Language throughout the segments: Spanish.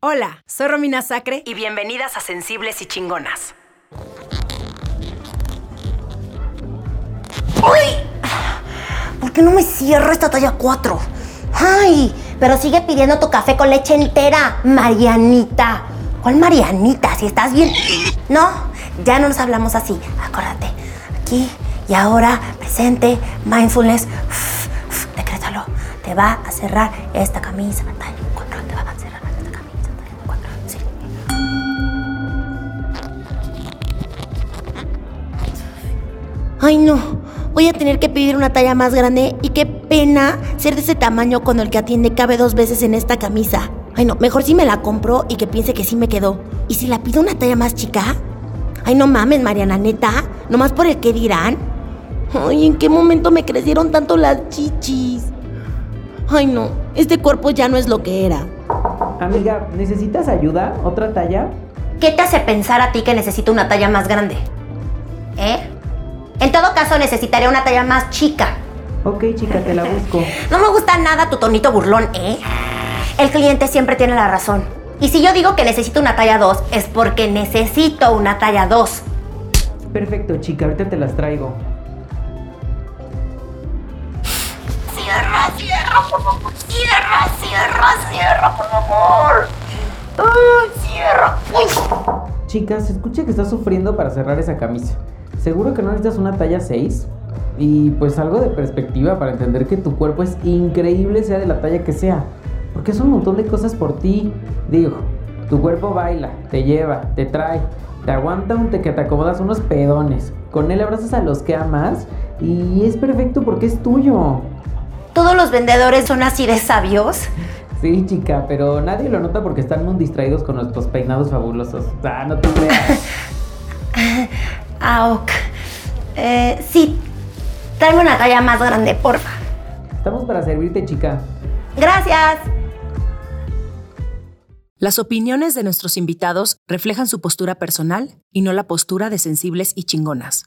Hola, soy Romina Sacre y bienvenidas a Sensibles y Chingonas. ¡Uy! ¿Por qué no me cierro esta talla 4? ¡Ay! Pero sigue pidiendo tu café con leche entera, Marianita. ¿Cuál Marianita? Si estás bien. No, ya no nos hablamos así. Acuérdate. Aquí y ahora, presente, mindfulness. Uf, uf, decrétalo. Te va a cerrar esta camisa, talla 4. Ay, no. Voy a tener que pedir una talla más grande y qué pena ser de ese tamaño cuando el que atiende cabe dos veces en esta camisa. Ay, no, mejor si me la compro y que piense que sí me quedó. ¿Y si la pido una talla más chica? Ay, no mames, Mariana, neta. Nomás por el que dirán. Ay, ¿en qué momento me crecieron tanto las chichis? Ay, no, este cuerpo ya no es lo que era. Amiga, ¿necesitas ayuda? ¿Otra talla? ¿Qué te hace pensar a ti que necesito una talla más grande? ¿Eh? En todo caso, necesitaría una talla más chica. Ok, chica, te la busco. No me gusta nada tu tonito burlón, ¿eh? El cliente siempre tiene la razón. Y si yo digo que necesito una talla 2, es porque necesito una talla 2. Perfecto, chica, ahorita te las traigo. Cierra, cierra, por favor. Cierra, cierra, cierra, por favor. Cierra. Uy. Chica, se escucha que estás sufriendo para cerrar esa camisa. ¿Seguro que no necesitas una talla 6? Y pues algo de perspectiva para entender que tu cuerpo es increíble sea de la talla que sea. Porque es un montón de cosas por ti. Digo, tu cuerpo baila, te lleva, te trae, te aguanta un te que te acomodas unos pedones. Con él abrazas a los que amas y es perfecto porque es tuyo. Todos los vendedores son así de sabios. Sí, chica, pero nadie lo nota porque están muy distraídos con nuestros peinados fabulosos. Ah, no te creas. Ah, ok. Eh, sí, tráeme una talla más grande, porfa. Estamos para servirte, chica. Gracias. Las opiniones de nuestros invitados reflejan su postura personal y no la postura de sensibles y chingonas.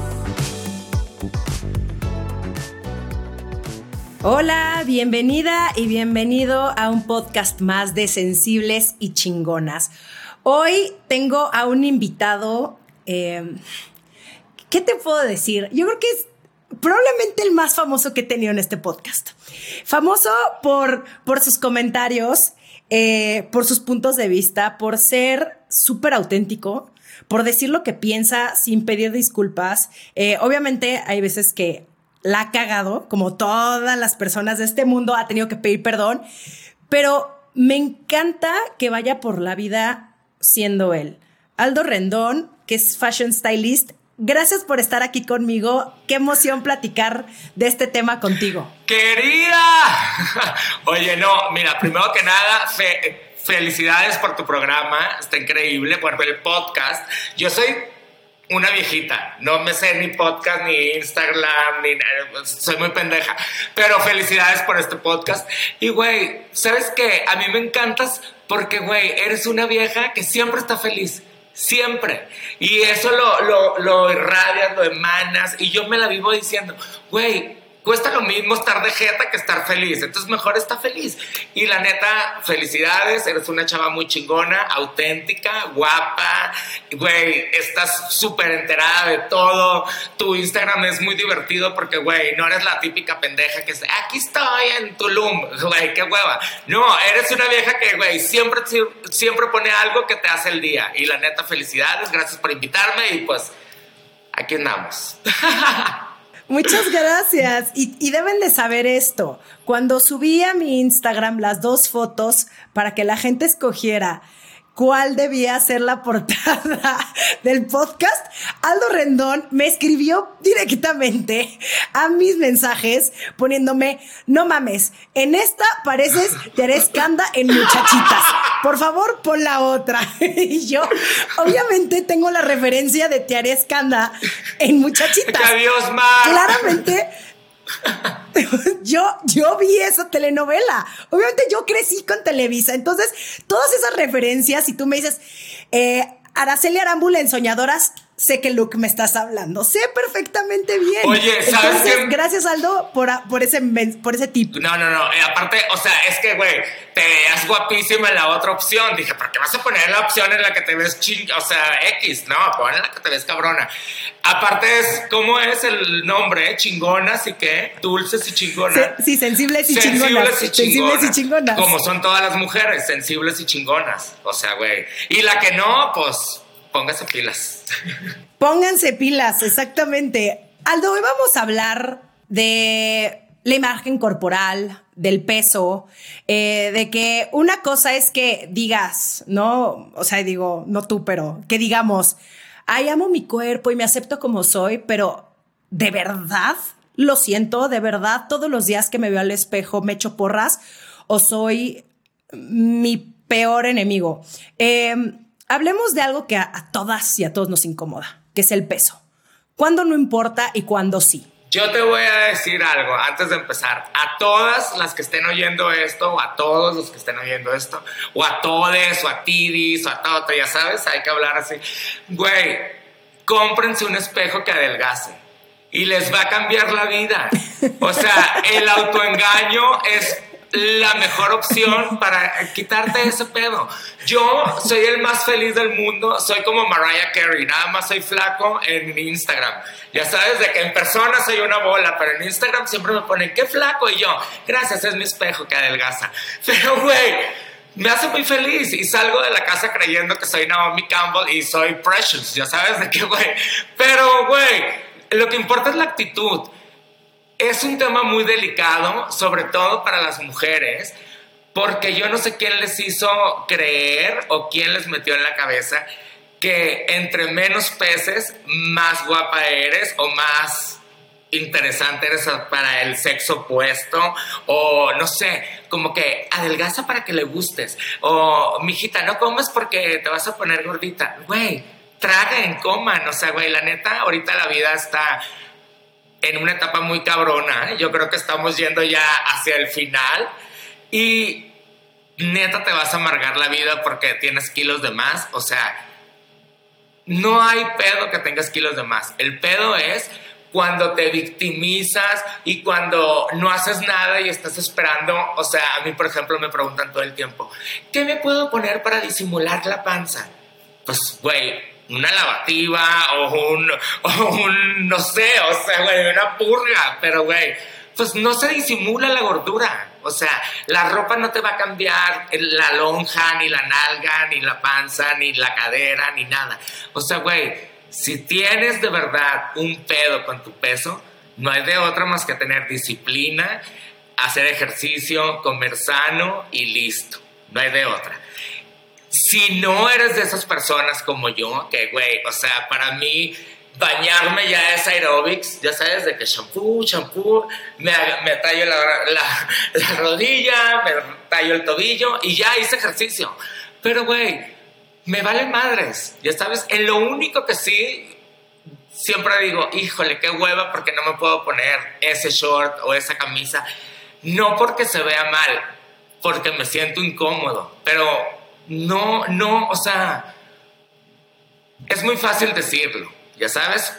Hola, bienvenida y bienvenido a un podcast más de Sensibles y Chingonas. Hoy tengo a un invitado, eh, ¿qué te puedo decir? Yo creo que es probablemente el más famoso que he tenido en este podcast. Famoso por, por sus comentarios, eh, por sus puntos de vista, por ser súper auténtico, por decir lo que piensa sin pedir disculpas. Eh, obviamente hay veces que la ha cagado, como todas las personas de este mundo, ha tenido que pedir perdón, pero me encanta que vaya por la vida siendo él. Aldo Rendón, que es fashion stylist, gracias por estar aquí conmigo. Qué emoción platicar de este tema contigo. Querida. Oye, no, mira, primero que nada, fe- felicidades por tu programa, está increíble, por el podcast. Yo soy una viejita, no me sé ni podcast, ni Instagram, ni nada, soy muy pendeja. Pero felicidades por este podcast. Y, güey, ¿sabes qué? A mí me encantas porque, güey, eres una vieja que siempre está feliz. Siempre. Y eso lo, lo, lo irradias, lo emanas. Y yo me la vivo diciendo, güey, cuesta lo mismo estar de jeta que estar feliz. Entonces mejor está feliz. Y la neta, felicidades. Eres una chava muy chingona, auténtica, guapa. Güey, estás súper enterada de todo. Tu Instagram es muy divertido porque, güey, no eres la típica pendeja que dice, aquí estoy en Tulum. Güey, qué hueva. No, eres una vieja que, güey, siempre, siempre pone algo que te hace el día. Y la neta, felicidades. Gracias por invitarme y pues aquí andamos. Muchas gracias. Y, y deben de saber esto. Cuando subí a mi Instagram las dos fotos para que la gente escogiera cuál debía ser la portada del podcast, Aldo Rendón me escribió directamente a mis mensajes poniéndome, no mames, en esta pareces Teresa Canda en muchachitas. Por favor, pon la otra. y yo, obviamente, tengo la referencia de Tiares Canda en muchachitas. Adiós, Mar. Claramente yo, yo vi esa telenovela. Obviamente yo crecí con Televisa. Entonces, todas esas referencias, si tú me dices, eh, Araceli Arámbula en Soñadoras, sé que Luke me estás hablando. Sé perfectamente bien. Oye, ¿sabes Entonces, qué? Gracias, Aldo, por, por, ese, por ese tip. No, no, no. eh, aparte, o sea, es que, güey, te veas guapísima en la otra opción. Dije, ¿por qué vas a poner la opción en la que te ves ching... O sea, X, no, pon en la que te ves cabrona. Aparte es, ¿cómo es el nombre? Chingonas y qué? Dulces y chingonas. Se- sí, sensibles y chingonas. Sensibles y chingonas. Como son todas las mujeres, sensibles y chingonas. O sea, güey. Y la que no, pues, póngase pilas. Pónganse pilas, exactamente. Aldo, hoy vamos a hablar de la imagen corporal, del peso, eh, de que una cosa es que digas, ¿no? O sea, digo, no tú, pero que digamos, ay, amo mi cuerpo y me acepto como soy, pero ¿de verdad lo siento? ¿De verdad todos los días que me veo al espejo me echo porras? ¿O soy mi peor enemigo? Eh, hablemos de algo que a, a todas y a todos nos incomoda, que es el peso. ¿Cuándo no importa y cuándo sí? Yo te voy a decir algo antes de empezar. A todas las que estén oyendo esto, o a todos los que estén oyendo esto, o a todes, o a tidis, o a todo, ya sabes, hay que hablar así. Güey, cómprense un espejo que adelgace y les va a cambiar la vida. O sea, el autoengaño es la mejor opción para quitarte ese pedo. Yo soy el más feliz del mundo, soy como Mariah Carey, nada más soy flaco en Instagram. Ya sabes de que en persona soy una bola, pero en Instagram siempre me ponen qué flaco y yo, gracias, es mi espejo que adelgaza. Pero güey, me hace muy feliz y salgo de la casa creyendo que soy Naomi Campbell y soy Precious, ya sabes de qué, güey. Pero, güey, lo que importa es la actitud. Es un tema muy delicado, sobre todo para las mujeres, porque yo no sé quién les hizo creer o quién les metió en la cabeza que entre menos peces, más guapa eres o más interesante eres para el sexo opuesto o no sé, como que adelgaza para que le gustes o mijita, no comes porque te vas a poner gordita. Güey, traguen, coman, o sea, güey, la neta, ahorita la vida está en una etapa muy cabrona. ¿eh? Yo creo que estamos yendo ya hacia el final y neta te vas a amargar la vida porque tienes kilos de más. O sea, no hay pedo que tengas kilos de más. El pedo es cuando te victimizas y cuando no haces nada y estás esperando, o sea, a mí por ejemplo me preguntan todo el tiempo, ¿qué me puedo poner para disimular la panza? Pues, güey, una lavativa o un, o un, no sé, o sea, güey, una purga, pero, güey, pues no se disimula la gordura. O sea, la ropa no te va a cambiar la lonja, ni la nalga, ni la panza, ni la cadera, ni nada. O sea, güey, si tienes de verdad un pedo con tu peso, no hay de otra más que tener disciplina, hacer ejercicio, comer sano y listo. No hay de otra si no eres de esas personas como yo, que, güey, o sea, para mí bañarme ya es aerobics, ya sabes, de que shampoo, shampoo, me, me tallo la, la, la, rodilla, me tallo el tobillo y ya hice ejercicio. Pero, güey, me vale madres, ya sabes, en lo único que sí, siempre digo, híjole, qué hueva porque no me puedo poner ese short o esa camisa, no porque se vea mal, porque me siento incómodo, pero no, no, o sea, es muy fácil decirlo, ya sabes.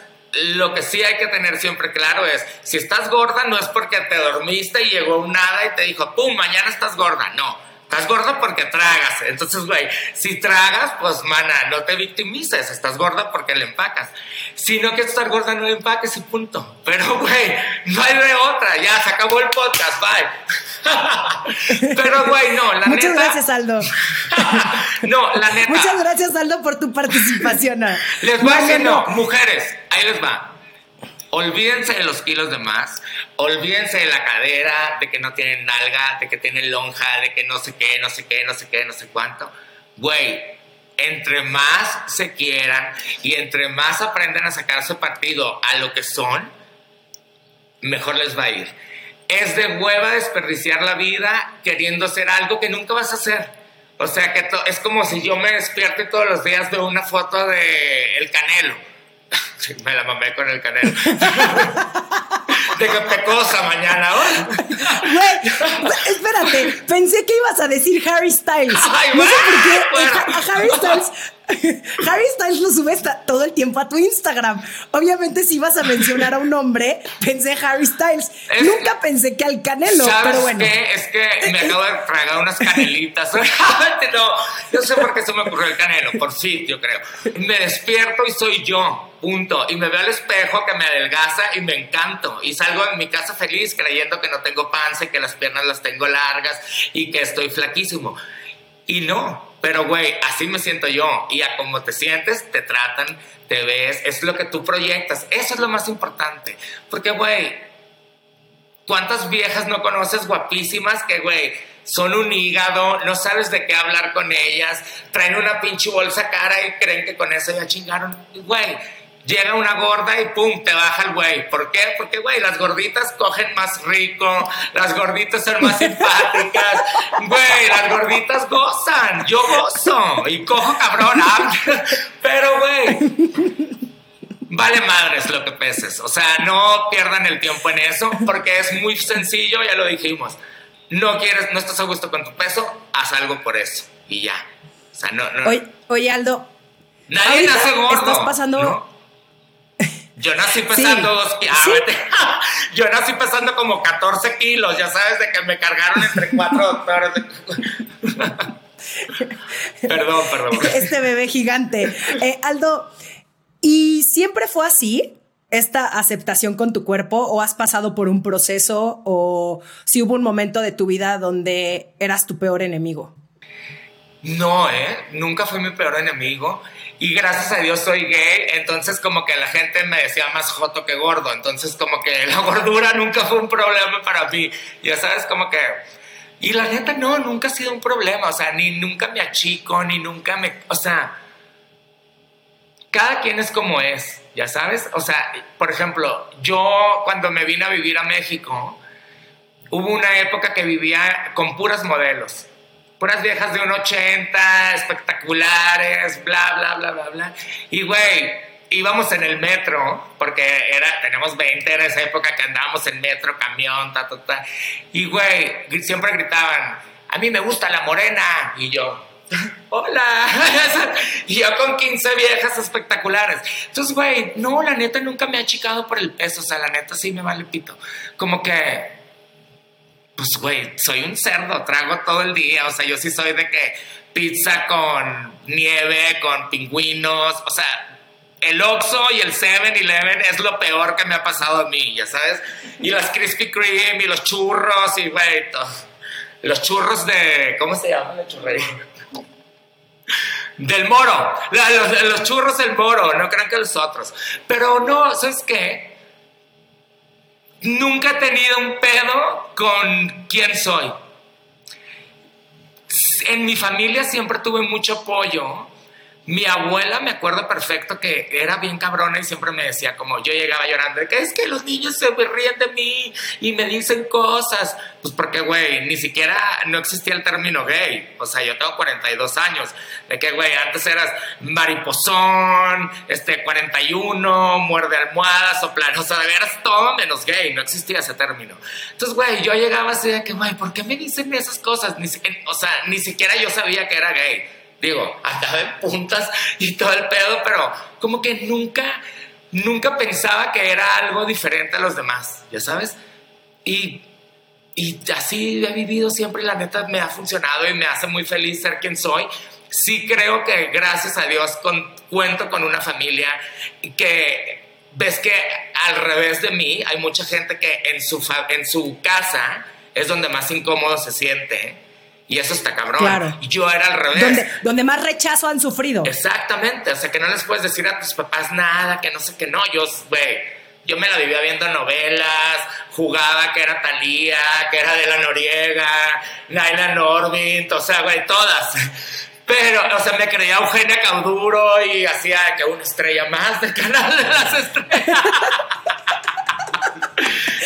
Lo que sí hay que tener siempre claro es, si estás gorda no es porque te dormiste y llegó un nada y te dijo, pum, mañana estás gorda, no. Estás gorda porque tragas. Entonces, güey, si tragas, pues, mana, no te victimices. Estás gorda porque le empacas. Si no quieres estar gorda, no le empaques y punto. Pero, güey, no hay de otra. Ya, se acabó el podcast. Bye. Pero, güey, no, la Muchas neta... gracias, Aldo. no, la neta... Muchas gracias, Aldo, por tu participación. Les voy a decir, no, mujeres, ahí les va. Olvídense de los kilos de más, olvídense de la cadera, de que no tienen nalga, de que tienen lonja, de que no sé qué, no sé qué, no sé qué, no sé cuánto. Güey, entre más se quieran y entre más aprenden a sacarse partido a lo que son, mejor les va a ir. Es de hueva desperdiciar la vida queriendo hacer algo que nunca vas a hacer. O sea que es como si yo me despierto y todos los días veo una foto de El Canelo. me la mamé con el canelo. de qué pecosa mañana, Güey, espérate, pensé que ibas a decir Harry Styles. Ay, no sé por qué. bueno. a Harry Styles. Harry Styles lo sube todo el tiempo a tu Instagram. Obviamente, si ibas a mencionar a un hombre, pensé Harry Styles. Es- Nunca pensé que al Canelo, ¿Sabes pero bueno. qué? Es que me acabo de tragar unas canelitas. no, yo sé por qué se me ocurrió el canelo, por yo creo. Me despierto y soy yo, punto. Y me veo al espejo que me adelgaza y me encanto. Y salgo de mi casa feliz creyendo que no tengo panza y que las piernas las tengo largas y que estoy flaquísimo. Y no, pero güey, así me siento yo. Y a cómo te sientes, te tratan, te ves, es lo que tú proyectas. Eso es lo más importante. Porque, güey, ¿Cuántas viejas no conoces guapísimas que, güey, son un hígado, no sabes de qué hablar con ellas, traen una pinche bolsa cara y creen que con eso ya chingaron? Güey, llega una gorda y pum, te baja el güey. ¿Por qué? Porque, güey, las gorditas cogen más rico, las gorditas son más simpáticas, güey, las gorditas gozan, yo gozo y cojo cabrón, ah, pero, güey. Vale madres lo que peses. O sea, no pierdan el tiempo en eso porque es muy sencillo, ya lo dijimos. No quieres, no estás a gusto con tu peso, haz algo por eso. Y ya. O sea, no, no. Oye, oye, Aldo, Nadie nace gordo. estás pasando- ¿no? Yo nací pesando Sí, ah, sí. vete. Yo nací pesando como 14 kilos, ya sabes, de que me cargaron entre cuatro doctores. perdón, perdón. este bebé gigante. Eh, Aldo, ¿y siempre fue así? esta aceptación con tu cuerpo o has pasado por un proceso o si hubo un momento de tu vida donde eras tu peor enemigo? No, ¿eh? Nunca fui mi peor enemigo. Y gracias a Dios soy gay, entonces como que la gente me decía más joto que gordo. Entonces como que la gordura nunca fue un problema para mí. Ya sabes, como que... Y la neta, no, nunca ha sido un problema. O sea, ni nunca me achico, ni nunca me... O sea, cada quien es como es, ya sabes. O sea, por ejemplo, yo cuando me vine a vivir a México, hubo una época que vivía con puras modelos puras viejas de un 80, espectaculares, bla, bla, bla, bla, bla. Y, güey, íbamos en el metro, porque era, tenemos 20, era esa época que andábamos en metro, camión, ta, ta, ta. Y, güey, siempre gritaban, a mí me gusta la morena. Y yo, hola. y yo con 15 viejas espectaculares. Entonces, güey, no, la neta nunca me ha achicado por el peso, o sea, la neta sí me vale pito. Como que pues, güey, soy un cerdo, trago todo el día. O sea, yo sí soy de que pizza con nieve, con pingüinos. O sea, el Oxxo y el 7-Eleven es lo peor que me ha pasado a mí, ya sabes. Y las Krispy Kreme y los churros y, güey, los churros de. ¿Cómo se llama la churrería? Del moro. Los, los churros del moro, no crean que los otros. Pero no, ¿sabes qué? Nunca he tenido un pedo con quién soy. En mi familia siempre tuve mucho apoyo. Mi abuela me acuerdo perfecto que era bien cabrona y siempre me decía como yo llegaba llorando que es que los niños se ríen de mí y me dicen cosas. Pues porque, güey, ni siquiera no existía el término gay. O sea, yo tengo 42 años. De que, güey, antes eras mariposón, este, 41, muerde almohadas, soplar. O sea, de veras todo menos gay. No existía ese término. Entonces, güey, yo llegaba así de que, güey, ¿por qué me dicen esas cosas? Ni, o sea, ni siquiera yo sabía que era gay. Digo, andaba en puntas y todo el pedo, pero como que nunca, nunca pensaba que era algo diferente a los demás, ¿ya sabes? Y, y así he vivido siempre y la neta me ha funcionado y me hace muy feliz ser quien soy. Sí creo que gracias a Dios con- cuento con una familia que ves que al revés de mí hay mucha gente que en su, en su casa es donde más incómodo se siente. Y eso está cabrón. Claro. Y yo era al revés. Donde, donde más rechazo han sufrido. Exactamente, o sea, que no les puedes decir a tus papás nada, que no sé qué, no, yo, güey, yo me la vivía viendo novelas, jugaba que era Talía, que era de la Noriega, Naila Norbit, o sea, güey, todas, Pero, o sea, me creía Eugenia Cauduro y hacía que una estrella más del canal de las estrellas.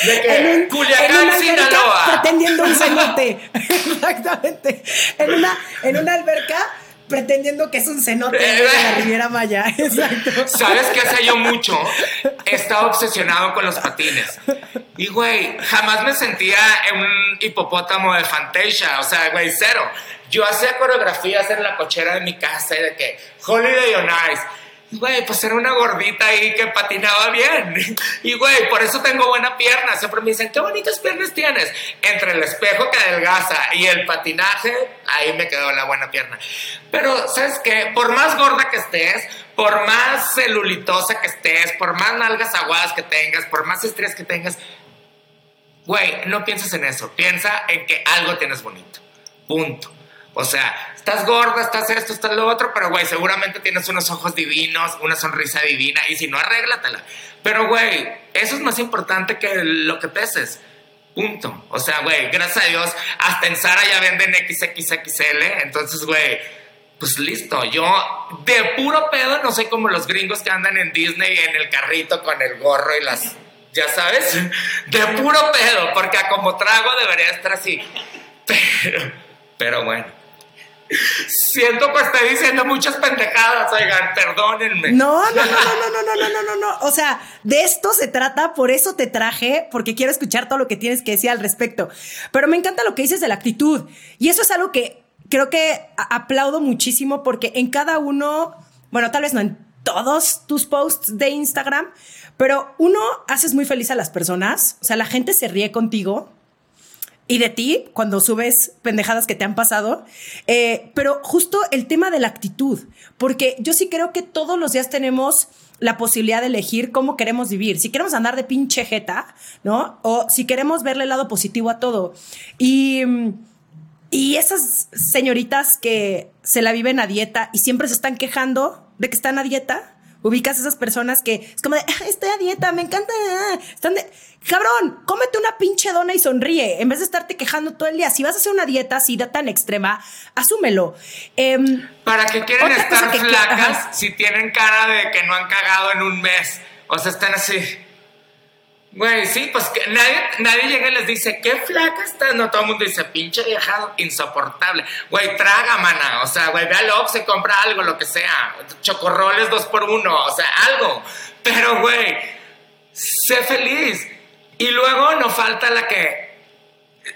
De que en, un, Culiacán, en una alberca Sinaloa. pretendiendo un cenote. Exactamente. En una, en una alberca pretendiendo que es un cenote de la Riviera Maya. Exacto. ¿Sabes qué hacía yo mucho? Estaba obsesionado con los patines. Y, güey, jamás me sentía en un hipopótamo de Fantasia. O sea, güey, cero. Yo hacía coreografías en la cochera de mi casa y de que Holiday on Ice. Güey, pues era una gordita ahí que patinaba bien. Y, güey, por eso tengo buena pierna. Siempre me dicen, qué bonitas piernas tienes. Entre el espejo que adelgaza y el patinaje, ahí me quedó la buena pierna. Pero, ¿sabes qué? Por más gorda que estés, por más celulitosa que estés, por más nalgas aguadas que tengas, por más estrías que tengas, güey, no pienses en eso. Piensa en que algo tienes bonito. Punto. O sea, estás gorda, estás esto, estás lo otro, pero güey, seguramente tienes unos ojos divinos, una sonrisa divina, y si no, arréglatela. Pero güey, eso es más importante que lo que peses. Punto. O sea, güey, gracias a Dios, hasta en Sara ya venden XXXL, entonces, güey, pues listo. Yo de puro pedo no soy como los gringos que andan en Disney en el carrito con el gorro y las. Ya sabes, de puro pedo, porque a como trago debería estar así. Pero, pero bueno. Siento que estoy diciendo muchas pendejadas, oigan, perdónenme. No, no, no, no, no, no, no, no, no, no. O sea, de esto se trata, por eso te traje, porque quiero escuchar todo lo que tienes que decir al respecto. Pero me encanta lo que dices de la actitud. Y eso es algo que creo que aplaudo muchísimo porque en cada uno, bueno, tal vez no en todos tus posts de Instagram, pero uno haces muy feliz a las personas. O sea, la gente se ríe contigo y de ti cuando subes pendejadas que te han pasado. Eh, pero justo el tema de la actitud, porque yo sí creo que todos los días tenemos la posibilidad de elegir cómo queremos vivir. Si queremos andar de pinche jeta, ¿no? O si queremos verle el lado positivo a todo. Y. y esas señoritas que se la viven a dieta y siempre se están quejando de que están a dieta, ubicas esas personas que es como de, "Ah, estoy a dieta, me encanta. ah". Están de, cabrón, cómete una pinche dona y sonríe, en vez de estarte quejando todo el día. Si vas a hacer una dieta así de tan extrema, asúmelo. Em, ¿Para qué quieren estar que- flacas si tienen cara de que no han cagado en un mes? O sea, están así. Güey, sí, pues que nadie, nadie llega y les dice, qué flaca estás. No, todo el mundo dice, pinche viajado, insoportable. Güey, traga, mana. O sea, güey, ve al Oxxo y compra algo, lo que sea. Chocorroles dos por uno, o sea, algo. Pero, güey, sé feliz. Y luego no falta la que,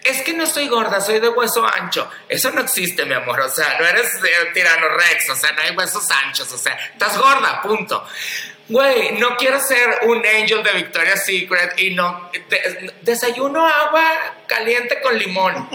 es que no estoy gorda, soy de hueso ancho. Eso no existe, mi amor. O sea, no eres eh, tirano rex, o sea, no hay huesos anchos. O sea, estás gorda, punto. Güey, no quiero ser un angel de Victoria's Secret y no. de- desayuno agua caliente con limón.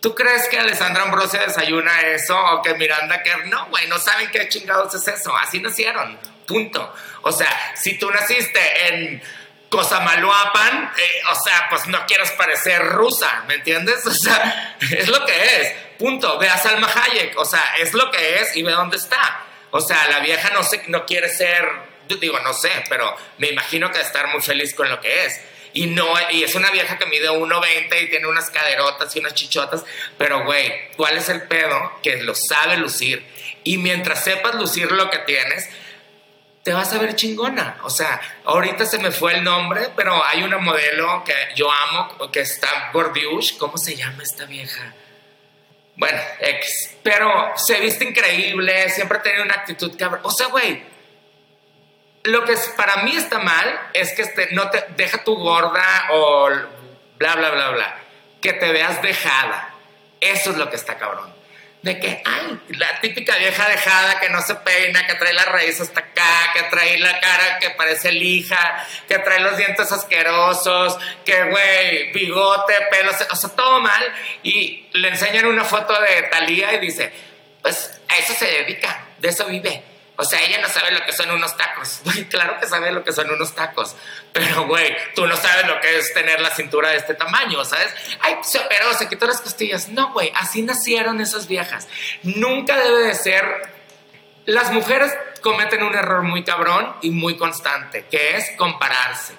¿Tú crees que Alessandra Ambrosia desayuna eso o que Miranda Kerr? No, güey, no saben qué chingados es eso. Así nacieron. Punto. O sea, si tú naciste en Cosamaloapan, eh, o sea, pues no quieres parecer rusa, ¿me entiendes? O sea, es lo que es. Punto. Ve a Salma Hayek, o sea, es lo que es y ve dónde está. O sea, la vieja no, se, no quiere ser, yo digo, no sé, pero me imagino que estar muy feliz con lo que es. Y no, y es una vieja que mide 1.20 y tiene unas caderotas y unas chichotas, pero güey, ¿cuál es el pedo? Que lo sabe lucir. Y mientras sepas lucir lo que tienes, te vas a ver chingona. O sea, ahorita se me fue el nombre, pero hay una modelo que yo amo, que está Gordiush. ¿Cómo se llama esta vieja? Bueno, X. Pero se viste increíble, siempre tiene una actitud cabrón. O sea, güey, lo que es- para mí está mal es que este, no te deja tu gorda o bla, bla, bla, bla. Que te veas dejada. Eso es lo que está cabrón. De que, ay, la típica vieja dejada que no se peina, que trae la raíz hasta acá, que trae la cara que parece lija, que trae los dientes asquerosos, que, güey, bigote, pelo, o sea, todo mal. Y le enseñan una foto de Talía y dice, pues a eso se dedica, de eso vive. O sea, ella no sabe lo que son unos tacos. Güey, claro que sabe lo que son unos tacos. Pero, güey, tú no sabes lo que es tener la cintura de este tamaño, ¿sabes? Ay, se operó, se quitó las costillas. No, güey, así nacieron esas viejas. Nunca debe de ser... Las mujeres cometen un error muy cabrón y muy constante, que es compararse.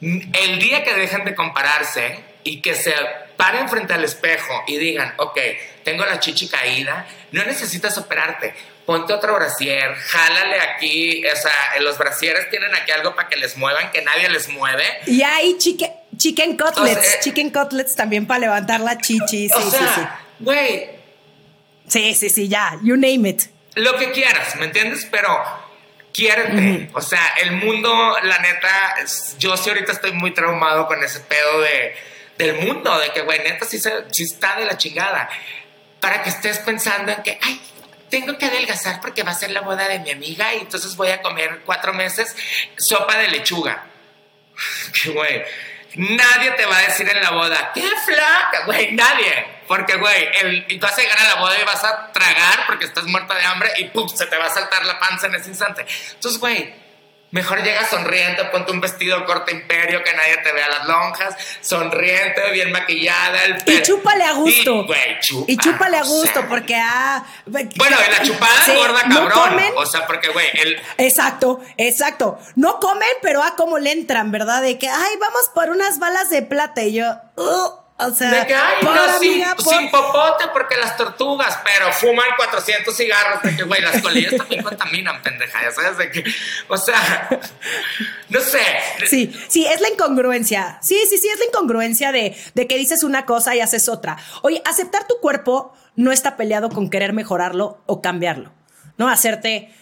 El día que dejen de compararse y que se paren frente al espejo y digan, ok, tengo la chichi caída, no necesitas operarte. Ponte otro brasier, jálale aquí, o sea, los brasieres tienen aquí algo para que les muevan, que nadie les mueve. Y hay chicken, chicken cutlets, O sea, chicken cutlets también para levantar la chichi, sí, o sí, sea, güey, sí. Sí, sí, sí, ya, you name it. lo que quieras, ¿me entiendes? Pero quiérete. O sea, el mundo, la neta, yo sí ahorita estoy muy traumado con ese pedo de, del mundo, de que, güey, neta, sí, se- sí está de la chingada. Para que estés pensando en que, ay, tengo que adelgazar porque va a ser la boda de mi amiga y entonces voy a comer cuatro meses sopa de lechuga. Que, güey, nadie te va a decir en la boda, qué flaca, güey, nadie. Porque, güey, el- vas a llegar a la boda y vas a tragar porque estás muerta de hambre y ¡pum! se te va a saltar la panza en ese instante. Entonces, güey, mejor llega sonriente, ponte un vestido corte imperio que nadie te vea las lonjas, sonriente, bien maquillada, el Y pelo. chúpale a gusto. Y, güey, chupa, Y chúpale a o gusto, sea. porque ah. Bueno, y la chupada Sí, gorda no cabrón. comen. O sea, porque, güey, el, Exacto, exacto. No comen, pero a cómo le entran, ¿verdad? De que, ay, vamos por unas balas de plata. Y yo, "Uh", o sea, De que, ay, por no, sin, amiga, por- sin popote porque las tortugas, pero fuman 400 cigarros. De que, güey, las colillas también contaminan, pendeja. Ya sabes de que, o sea, no sé. Sí, sí, es la incongruencia. Sí, sí, sí, es la incongruencia de, de que dices una cosa y haces otra. Oye, aceptar tu cuerpo no está peleado con querer mejorarlo o cambiarlo, ¿no? Hacerte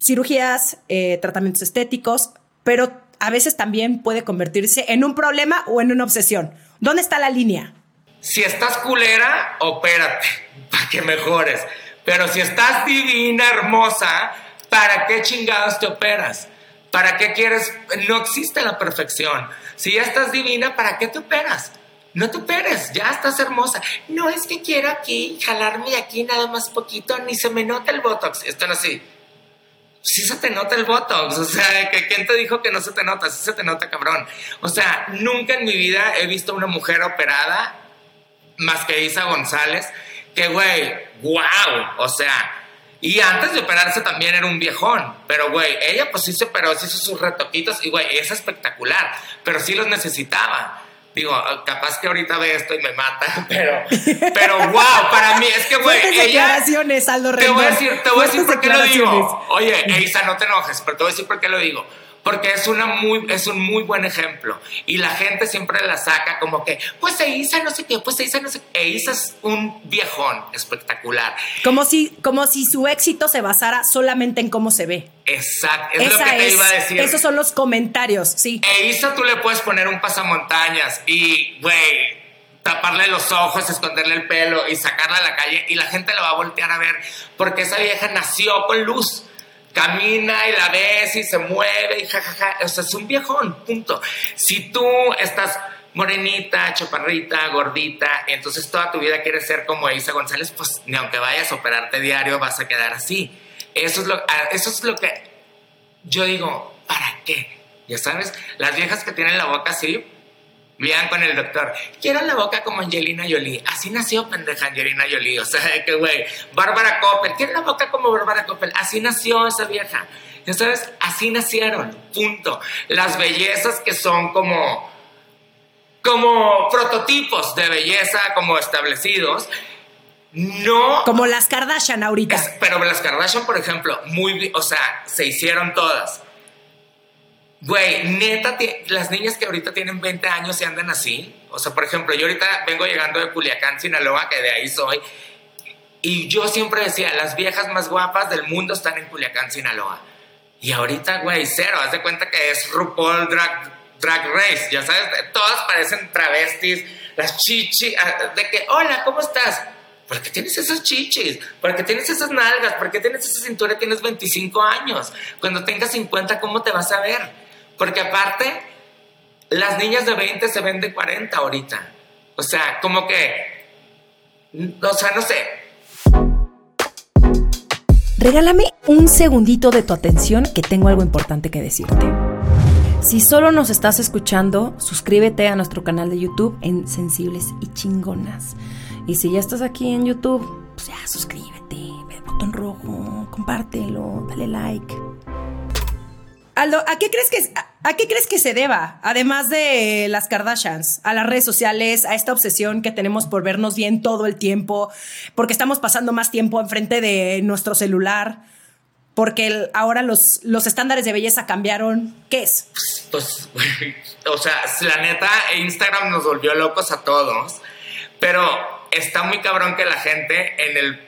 cirugías, eh, tratamientos estéticos, pero a veces también puede convertirse en un problema o en una obsesión. ¿Dónde está la línea? Si estás culera, opérate para que mejores. Pero si estás divina, hermosa, ¿para qué chingados te operas? ¿Para qué quieres? No existe la perfección. Si ya estás divina, ¿para qué te operas? No te operes, ya estás hermosa. No es que quiero aquí jalarme de aquí nada más poquito, ni se me nota el botox. Están así. Sí se te nota el botox, o sea, ¿quién te dijo que no se te nota? Sí se te nota, cabrón. O sea, nunca en mi vida he visto una mujer operada más que Isa González, que güey, wow, o sea, y antes de operarse también era un viejón, pero güey, ella pues sí se operó, sí hizo sus retoquitos y güey, es espectacular, pero sí los necesitaba. Digo, capaz que ahorita ve esto y me mata, pero, pero wow, para mí es que güey, ella... declaraciones, Aldo Te voy a decir, te voy a decir por qué lo digo. Oye, Eisa, no te enojes, pero te voy a decir por qué lo digo. Porque es, una muy, es un muy buen ejemplo. Y la gente siempre la saca como que, pues Eisa no sé qué, pues Eisa no sé qué. Eisa es un viejón espectacular. Como si, como si su éxito se basara solamente en cómo se ve. Exacto, es lo Esa que te es- iba a decir. Esos son los comentarios, sí. Eisa tú le puedes poner un pasamontañas y, güey, taparle los ojos, esconderle el pelo y sacarla a la calle y la gente la va a voltear a ver porque esa vieja nació con luz. Camina y la ves y se mueve y jajaja. O sea, es un viejón, punto. Si tú estás morenita, chaparrita, gordita, entonces toda tu vida quieres ser como Isa González, pues ni aunque vayas a operarte diario vas a quedar así. Eso es lo, ah, eso es lo que yo digo, ¿para qué? Ya sabes, las viejas que tienen la boca así, vean con el doctor, quiero la boca como Angelina Jolie. Así nació pendeja Angelina Jolie. O sea, que güey, Bárbara Coppel, quiero la boca como Bárbara Coppel. Así nació esa vieja. Ya sabes, así nacieron. Punto. Las bellezas que son como, como prototipos de belleza, como establecidos, no Como las Kardashian ahorita. es- pero las Kardashian, por ejemplo, muy, o sea, se hicieron todas. Güey, neta, las niñas que ahorita tienen 20 años se andan así. O sea, por ejemplo, yo ahorita vengo llegando de Culiacán, Sinaloa, que de ahí soy. Y yo siempre decía, las viejas más guapas del mundo están en Culiacán, Sinaloa. Y ahorita, güey, cero. Haz de cuenta que es RuPaul Drag, Drag Race. Ya sabes, todas parecen travestis. Las chichis. ah, De que, hola, ¿cómo estás? ¿Por qué tienes esos chichis? ¿Por qué tienes esas nalgas? ¿Por qué tienes esa cintura? Tienes 25 años. Cuando tengas 50, ¿cómo te vas a ver? Porque aparte, las niñas de 20 se ven de 40 ahorita. O sea, como que. O sea, no sé. Regálame un segundito de tu atención que tengo algo importante que decirte. Si solo nos estás escuchando, suscríbete a nuestro canal de YouTube en Sensibles y Chingonas. Y si ya estás aquí en YouTube, pues ya suscríbete, ve el botón rojo, compártelo, dale like. Aldo, ¿a qué crees que a, qué crees que se deba? Además de las Kardashians, a las redes sociales, a esta obsesión que tenemos por vernos bien todo el tiempo, porque estamos pasando más tiempo enfrente de nuestro celular, porque ahora los, los estándares de belleza cambiaron. ¿Qué es? Pues, o sea, la neta, Instagram nos volvió locos a todos, pero está muy cabrón que la gente en el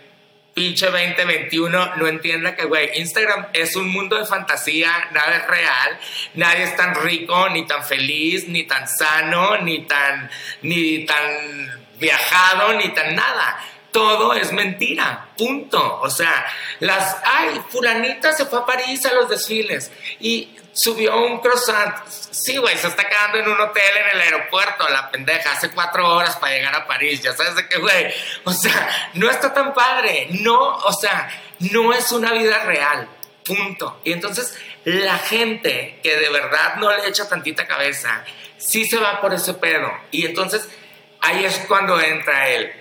pinche 2021 no entienda que, güey, Instagram es un mundo de fantasía, nada es real, nadie es tan rico, ni tan feliz, ni tan sano, ni tan, ni tan viajado, ni tan nada. Todo es mentira, punto. O sea, las, ay, fulanita se fue a París a los desfiles y subió un croissant. Sí, güey, se está quedando en un hotel en el aeropuerto, la pendeja, hace cuatro horas para llegar a París, ya sabes de qué, güey. O sea, no está tan padre, no, o sea, no es una vida real, punto. Y entonces la gente que de verdad no le echa tantita cabeza, sí se va por ese pedo. Y entonces ahí es cuando entra él.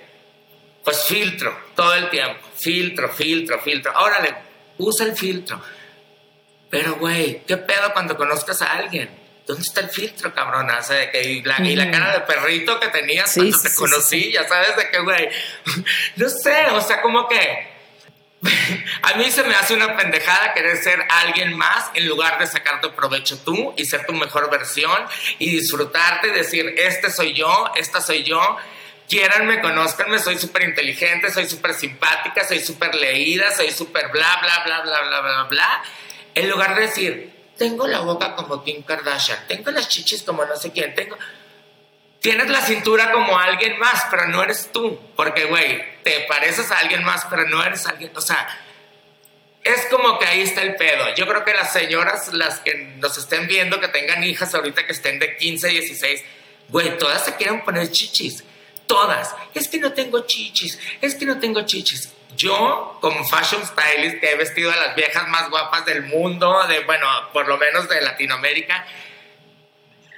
Pues filtro, todo el tiempo, filtro, filtro, filtro. Órale, usa el filtro pero, güey, ¿qué pedo cuando conozcas a alguien? ¿Dónde está el filtro, cabrona? O sea, que, y, la, cara de perrito que tenías cuando te conocí, ya sabes de qué, güey. no sé, o sea, como que. a mí se me hace una pendejada querer ser alguien más en lugar de sacarte provecho tú y ser tu mejor versión y disfrutarte decir, este soy yo, esta soy yo. Quieranme, conózcanme, soy súper inteligente, soy súper simpática, soy súper leída, soy súper bla, bla, bla, bla, bla, bla, bla en lugar de decir, tengo la boca como Kim Kardashian, tengo las chichis como no sé quién, tengo... Tienes la cintura como alguien más, pero no eres tú. Porque, güey, te pareces a alguien más, pero no eres alguien. O sea, es como que ahí está el pedo. Yo creo que las señoras, las que nos estén viendo, que tengan hijas ahorita que estén de 15, 16, güey, todas se quieren poner chichis. Todas. Es que no tengo chichis. Es que no tengo chichis yo, como fashion stylist, que he vestido a las viejas más guapas del mundo, de, bueno, por lo menos de Latinoamérica,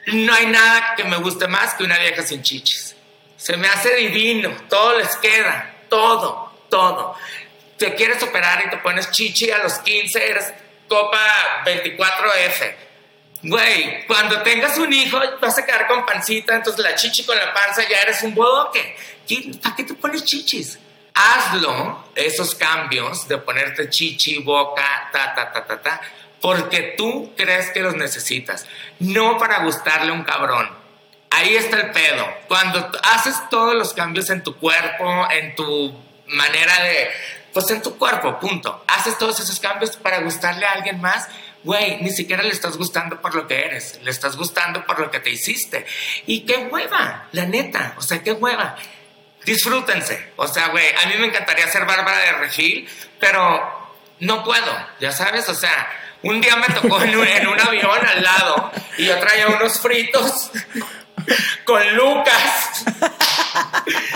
no hay nada que me guste más que una vieja sin chichis. Se me hace divino, todo les queda, todo, todo. Te quieres operar y te pones chichi a los 15, eres copa 24F. Güey, cuando tengas un hijo vas a quedar con pancita, entonces la chichi con la panza ya eres un bodoque. ¿Para qué te pones chichis? Hazlo, esos cambios de ponerte chichi, boca, ta, ta, ta, ta, ta, porque tú crees que los necesitas, no para gustarle a un cabrón. Ahí está el pedo. Cuando haces todos los cambios en tu cuerpo, en tu manera de, pues en tu cuerpo, punto. Haces todos esos cambios para gustarle a alguien más. Güey, ni siquiera le estás gustando por lo que eres, le estás gustando por lo que te hiciste. Y qué hueva, la neta, o sea, qué hueva disfrútense. O sea, güey, a mí me encantaría ser Bárbara de Regil, pero no puedo, ya sabes, o sea, un día me tocó en un, avión al lado y yo traía unos fritos con Lucas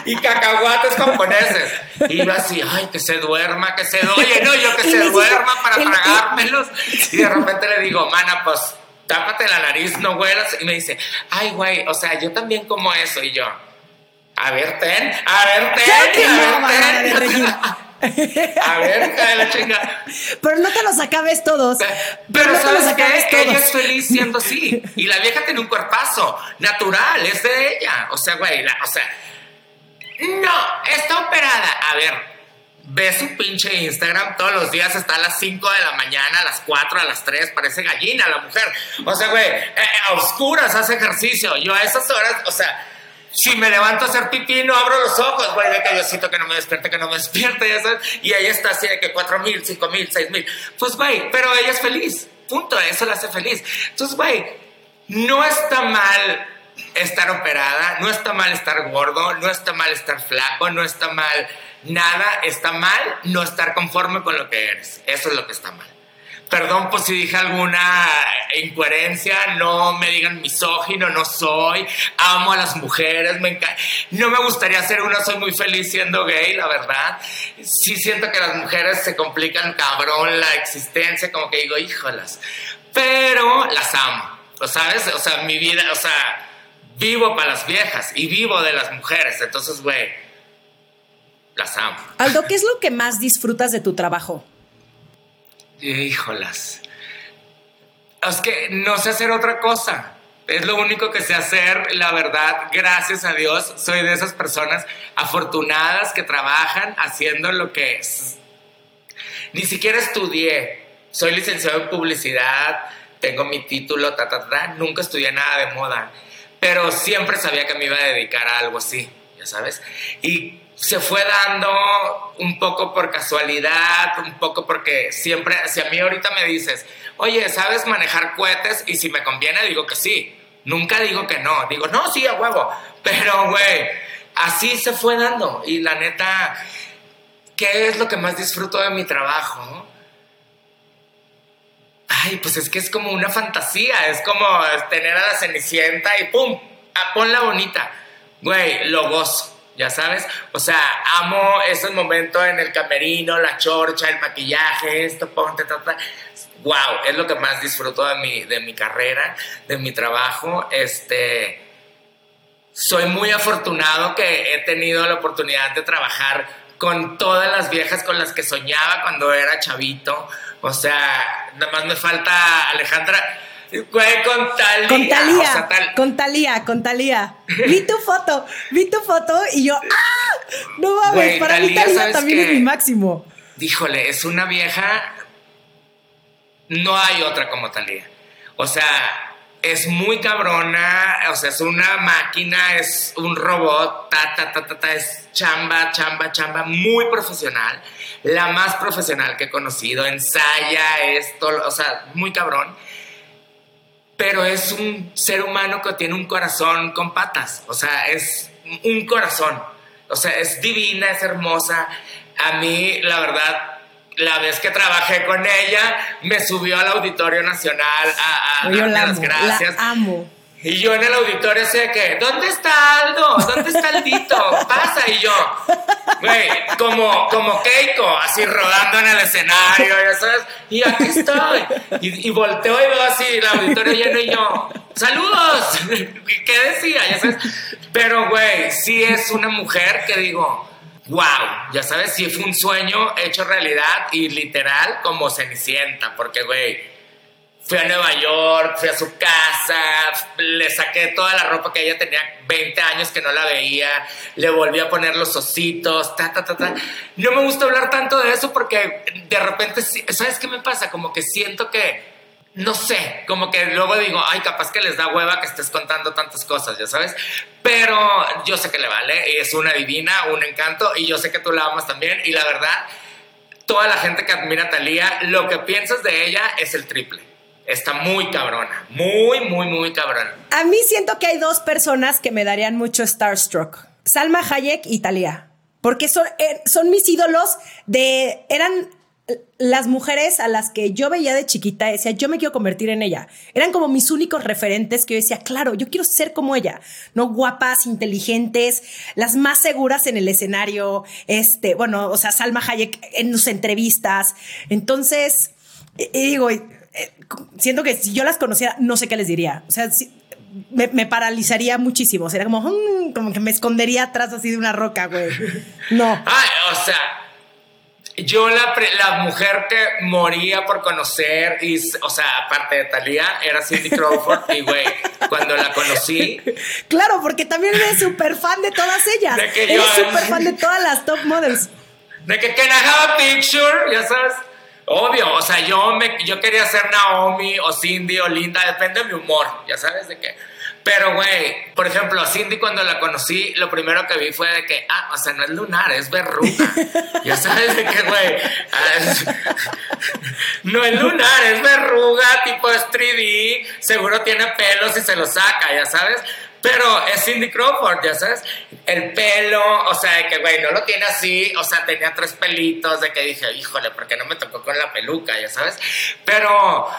y cacahuates japoneses. Y iba así, ay, que se duerma, que se Oye, no, yo que se duerma para tragármelos. Y de repente le digo, mana, pues tápate la nariz, no huelas. Y me dice, ay, güey, o sea, yo también como eso. Y yo, a ver, ten, a ver, ten, a ver, ten. A ver, cae la chinga. Pero no te los acabes todos. Pero, no ¿sabes? Todos. Ella es feliz siendo así. Y la vieja tiene un cuerpazo natural, es de ella. O sea, güey, o sea, no, está operada. A ver, ve su pinche Instagram todos los días, está a las 5 de la mañana, a las 4, a las 3, parece gallina la mujer. O sea, güey, eh, a oscuras hace ejercicio. Yo a esas horas, o sea si me levanto a hacer pipí, no abro los ojos, güey, de que que no me despierte, que no me despierte. Y ella está así de que cuatro mil, cinco mil, seis mil. Pues, güey, pero ella es feliz. Punto, eso la hace feliz. Entonces, güey, no está mal estar operada, no está mal estar gordo, no está mal estar flaco, no está mal nada, está mal no estar conforme con lo que eres. Eso es lo que está mal. Perdón por si dije alguna incoherencia, no me digan misógino, no soy, amo a las mujeres, me no me gustaría ser una, soy muy feliz siendo gay, la verdad. Sí siento que las mujeres se complican cabrón la existencia, como que digo, híjolas, pero las amo, ¿sabes? O sea, mi vida, o sea, vivo para las viejas y vivo de las mujeres, entonces, güey, las amo. Aldo, ¿qué es lo que más disfrutas de tu trabajo? Híjolas. es que no sé hacer otra cosa. Es lo único que sé hacer, la verdad, gracias a Dios, soy de esas personas afortunadas que trabajan haciendo lo que es. Ni siquiera estudié, soy licenciado en publicidad, tengo mi título, ta, ta, ta, nunca estudié nada de moda, pero siempre sabía que me iba a dedicar a algo así, ya sabes. Y se fue dando un poco por casualidad, un poco porque siempre, si a mí ahorita me dices, oye, ¿sabes manejar cohetes? Y si me conviene, digo que sí. Nunca digo que no. Digo, no, sí, a huevo. Pero, güey, así se fue dando. Y la neta, ¿qué es lo que más disfruto de mi trabajo? Ay, pues es que es como una fantasía. Es como tener a la cenicienta y ¡pum! Ponla bonita. Güey, lo gozo ya sabes. O sea, amo esos momentos en el camerino, la chorcha, el maquillaje, esto, ponte, ta, Wow, es lo que más disfruto de mi, de mi carrera, de mi trabajo. Este, soy muy afortunado que he tenido la oportunidad de trabajar con todas las viejas con las que soñaba cuando era chavito. O sea, nada más me falta Alejandra Güey, con Talía. Con Talía. Con Talía, con Talía. Vi tu foto, vi tu foto y yo, ¡ah! No mames, para mí Talía también es mi máximo. Díjole, es una vieja. No hay otra como Talía. O sea, es muy cabrona, o sea, es una máquina, es un robot, ta, ta, ta, ta, ta, es chamba, chamba, chamba, muy profesional, la más profesional que he conocido, ensaya esto, o sea, muy cabrón pero es un ser humano que tiene un corazón con patas, o sea, es un corazón, o sea, es divina, es hermosa. A mí, la verdad, la vez que trabajé con ella, me subió al Auditorio Nacional a, a las gracias. La amo. Y yo en el auditorio sé que, ¿dónde está Aldo? ¿Dónde está Aldito? Pasa. Y yo, güey, como, como Keiko, así rodando en el escenario, ya sabes. Y aquí estoy. Y, volteo y veo así el auditorio lleno y yo, ¡saludos! ¿Qué decía? Ya sabes. Pero, güey, sí es una mujer que digo, wow, ya sabes, sí fue un sueño hecho realidad y literal como Cenicienta, porque, güey Fui a Nueva York, fui a su casa, le saqué toda la ropa que ella tenía 20 años que no la veía, le volví a poner los ositos, ta, ta, ta, ta. No me gusta hablar tanto de eso porque de repente, ¿sabes qué me pasa? Como que siento que, no sé, como que luego digo, ay, capaz que les da hueva que estés contando tantas cosas, ya sabes. Pero yo sé que le vale, es una divina, un encanto, y yo sé que tú la amas también, y la verdad, toda la gente que admira a Talía, lo que piensas de ella es el triple. Está muy cabrona, muy, muy, muy cabrona. A mí siento que hay dos personas que me darían mucho starstruck. Salma Hayek y Thalía. Porque son, eh, son mis ídolos de... Eran las mujeres a las que yo veía de chiquita, decía, yo me quiero convertir en ella. Eran como mis únicos referentes que yo decía, claro, yo quiero ser como ella, ¿no? Guapas, inteligentes, las más seguras en el escenario, este, bueno, o sea, Salma Hayek en sus entrevistas. Entonces, y digo, eh, siento que si yo las conociera, no sé qué les diría. O sea, me, paralizaría muchísimo. Sería como, mm", como que me escondería atrás así de una roca, güey. No. Ay, o sea, yo la, la mujer que moría por conocer, y, o sea, aparte de Talía, era Cindy Crawford. y, güey, cuando la conocí. Claro, porque también eres súper fan de todas ellas. De que eres súper fan de todas las top models. De que can I have a picture, ya sabes. Obvio, o sea, yo, me, yo quería ser Naomi o Cindy o Linda, depende de mi humor, ya sabes de qué. Pero, güey, por ejemplo, a Cindy cuando la conocí, lo primero que vi fue de que, ah, o sea, no es lunar, es verruga. ya sabes de qué, güey. no es lunar, es verruga, tipo es 3D, seguro tiene pelos y se lo saca, ya sabes. Pero es Cindy Crawford, ya sabes. El pelo, o sea, de que, güey, no lo tiene así. O sea, tenía tres pelitos de que dije, híjole, ¿por qué no me tocó con la peluca, ya sabes? Pero.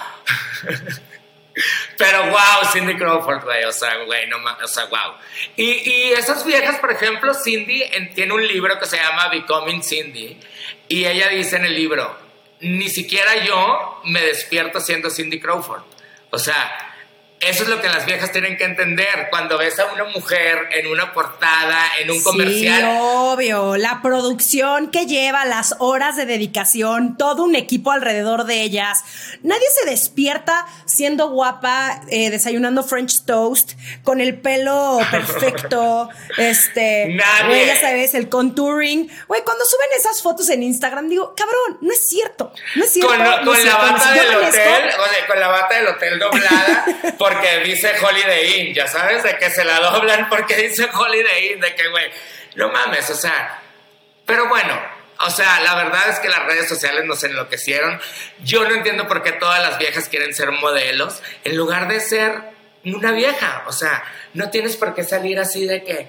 Pero wow, Cindy Crawford, güey, o sea, güey, no o sea, wow. Y, y, esas viejas, por ejemplo, Cindy tiene un libro que se llama Becoming Cindy. Y ella dice en el libro, ni siquiera yo me despierto siendo Cindy Crawford. O sea, Eso es lo que las viejas tienen que entender. Cuando ves a una mujer en una portada, en un comercial. Sí, obvio. La producción que lleva, las horas de dedicación, todo un equipo alrededor de ellas. Nadie se despierta siendo guapa, eh, desayunando French toast, con el pelo perfecto. este. Nadie. Güey, ya sabes, el contouring. Güey, cuando suben esas fotos en Instagram, digo, cabrón, no es cierto. No es cierto. Con, no con es la cierto. bata del hotel, o sea, con la bata del hotel doblada, porque dice Holiday Inn, ya sabes, de que se la doblan porque dice Holiday Inn, de que, güey, no mames, o sea, pero bueno, o sea, la verdad es que las redes sociales nos enloquecieron. Yo no entiendo por qué todas las viejas quieren ser modelos en lugar de ser una vieja, o sea, no tienes por qué salir así de que,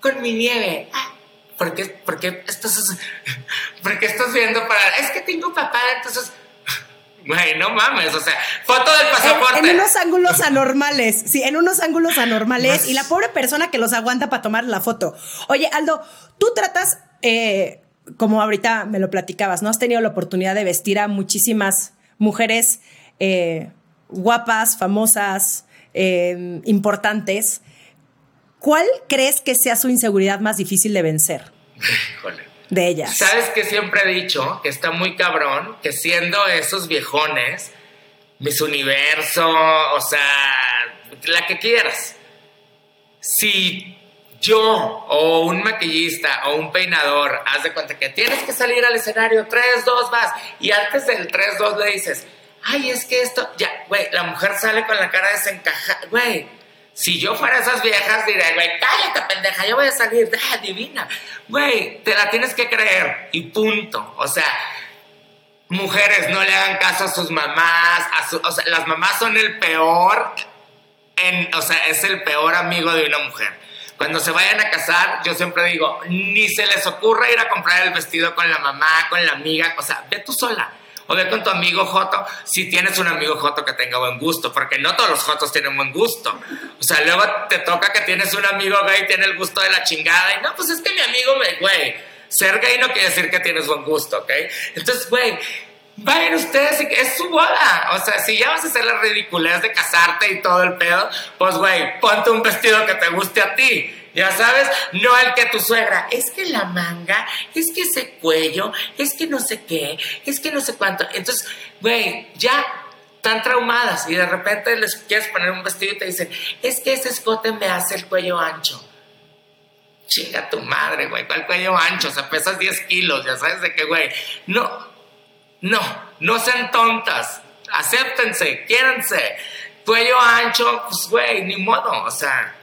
con mi nieve, ah, ¿Por qué, por qué estás, por qué estás viendo para.? Es que tengo papá, entonces. Güey, no mames, o sea, foto del pasaporte. En, en unos ángulos anormales, sí, en unos ángulos anormales y la pobre persona que los aguanta para tomar la foto. Oye, Aldo, tú tratas, eh, como ahorita me lo platicabas, ¿no? Has tenido la oportunidad de vestir a muchísimas mujeres eh, guapas, famosas, eh, importantes. ¿Cuál crees que sea su inseguridad más difícil de vencer Híjole. De ellas? ¿Sabes que siempre he dicho? Que está muy cabrón, que siendo esos viejones, Miss Universo, o sea, la que quieras. Si yo o un maquillista o un peinador, haz de cuenta que tienes que salir al escenario, 3, 2, vas, y antes del 3, 2 le dices, ay, es que esto, ya, güey, la mujer sale con la cara desencajada, güey. Si yo fuera esas viejas, diré, güey, cállate, pendeja, yo voy a salir, ah, divina. Güey, te la tienes que creer y punto. O sea, mujeres, no le hagan caso a sus mamás, a su- o sea, las mamás son el peor, en, o sea, es el peor amigo de una mujer. Cuando se vayan a casar, yo siempre digo, ni se les ocurra ir a comprar el vestido con la mamá, con la amiga, o sea, ve tú sola. O ve con tu amigo Joto, si tienes un amigo Joto que tenga buen gusto, porque no todos los Jotos tienen buen gusto. O sea, luego te toca que tienes un amigo gay, tiene el gusto de la chingada, y no, pues es que mi amigo güey, ser gay no quiere decir que tienes buen gusto, ¿ok? Entonces, güey, vayan ustedes, es su boda. O sea, si ya vas a hacer la ridiculez de casarte y todo el pedo, pues, güey, ponte un vestido que te guste a ti. Ya sabes, no el que tu suegra, es que la manga, es que ese cuello, es que no sé qué, es que no sé cuánto. Entonces, güey, ya están traumadas y de repente les quieres poner un vestido y te dicen, es que ese escote me hace el cuello ancho. Chinga tu madre, güey, ¿cuál cuello ancho? O sea, pesas 10 kilos, ya sabes de qué, güey. No, no, no sean tontas. Acéptense, quiéranse. Cuello ancho, pues, güey, ni modo, o sea.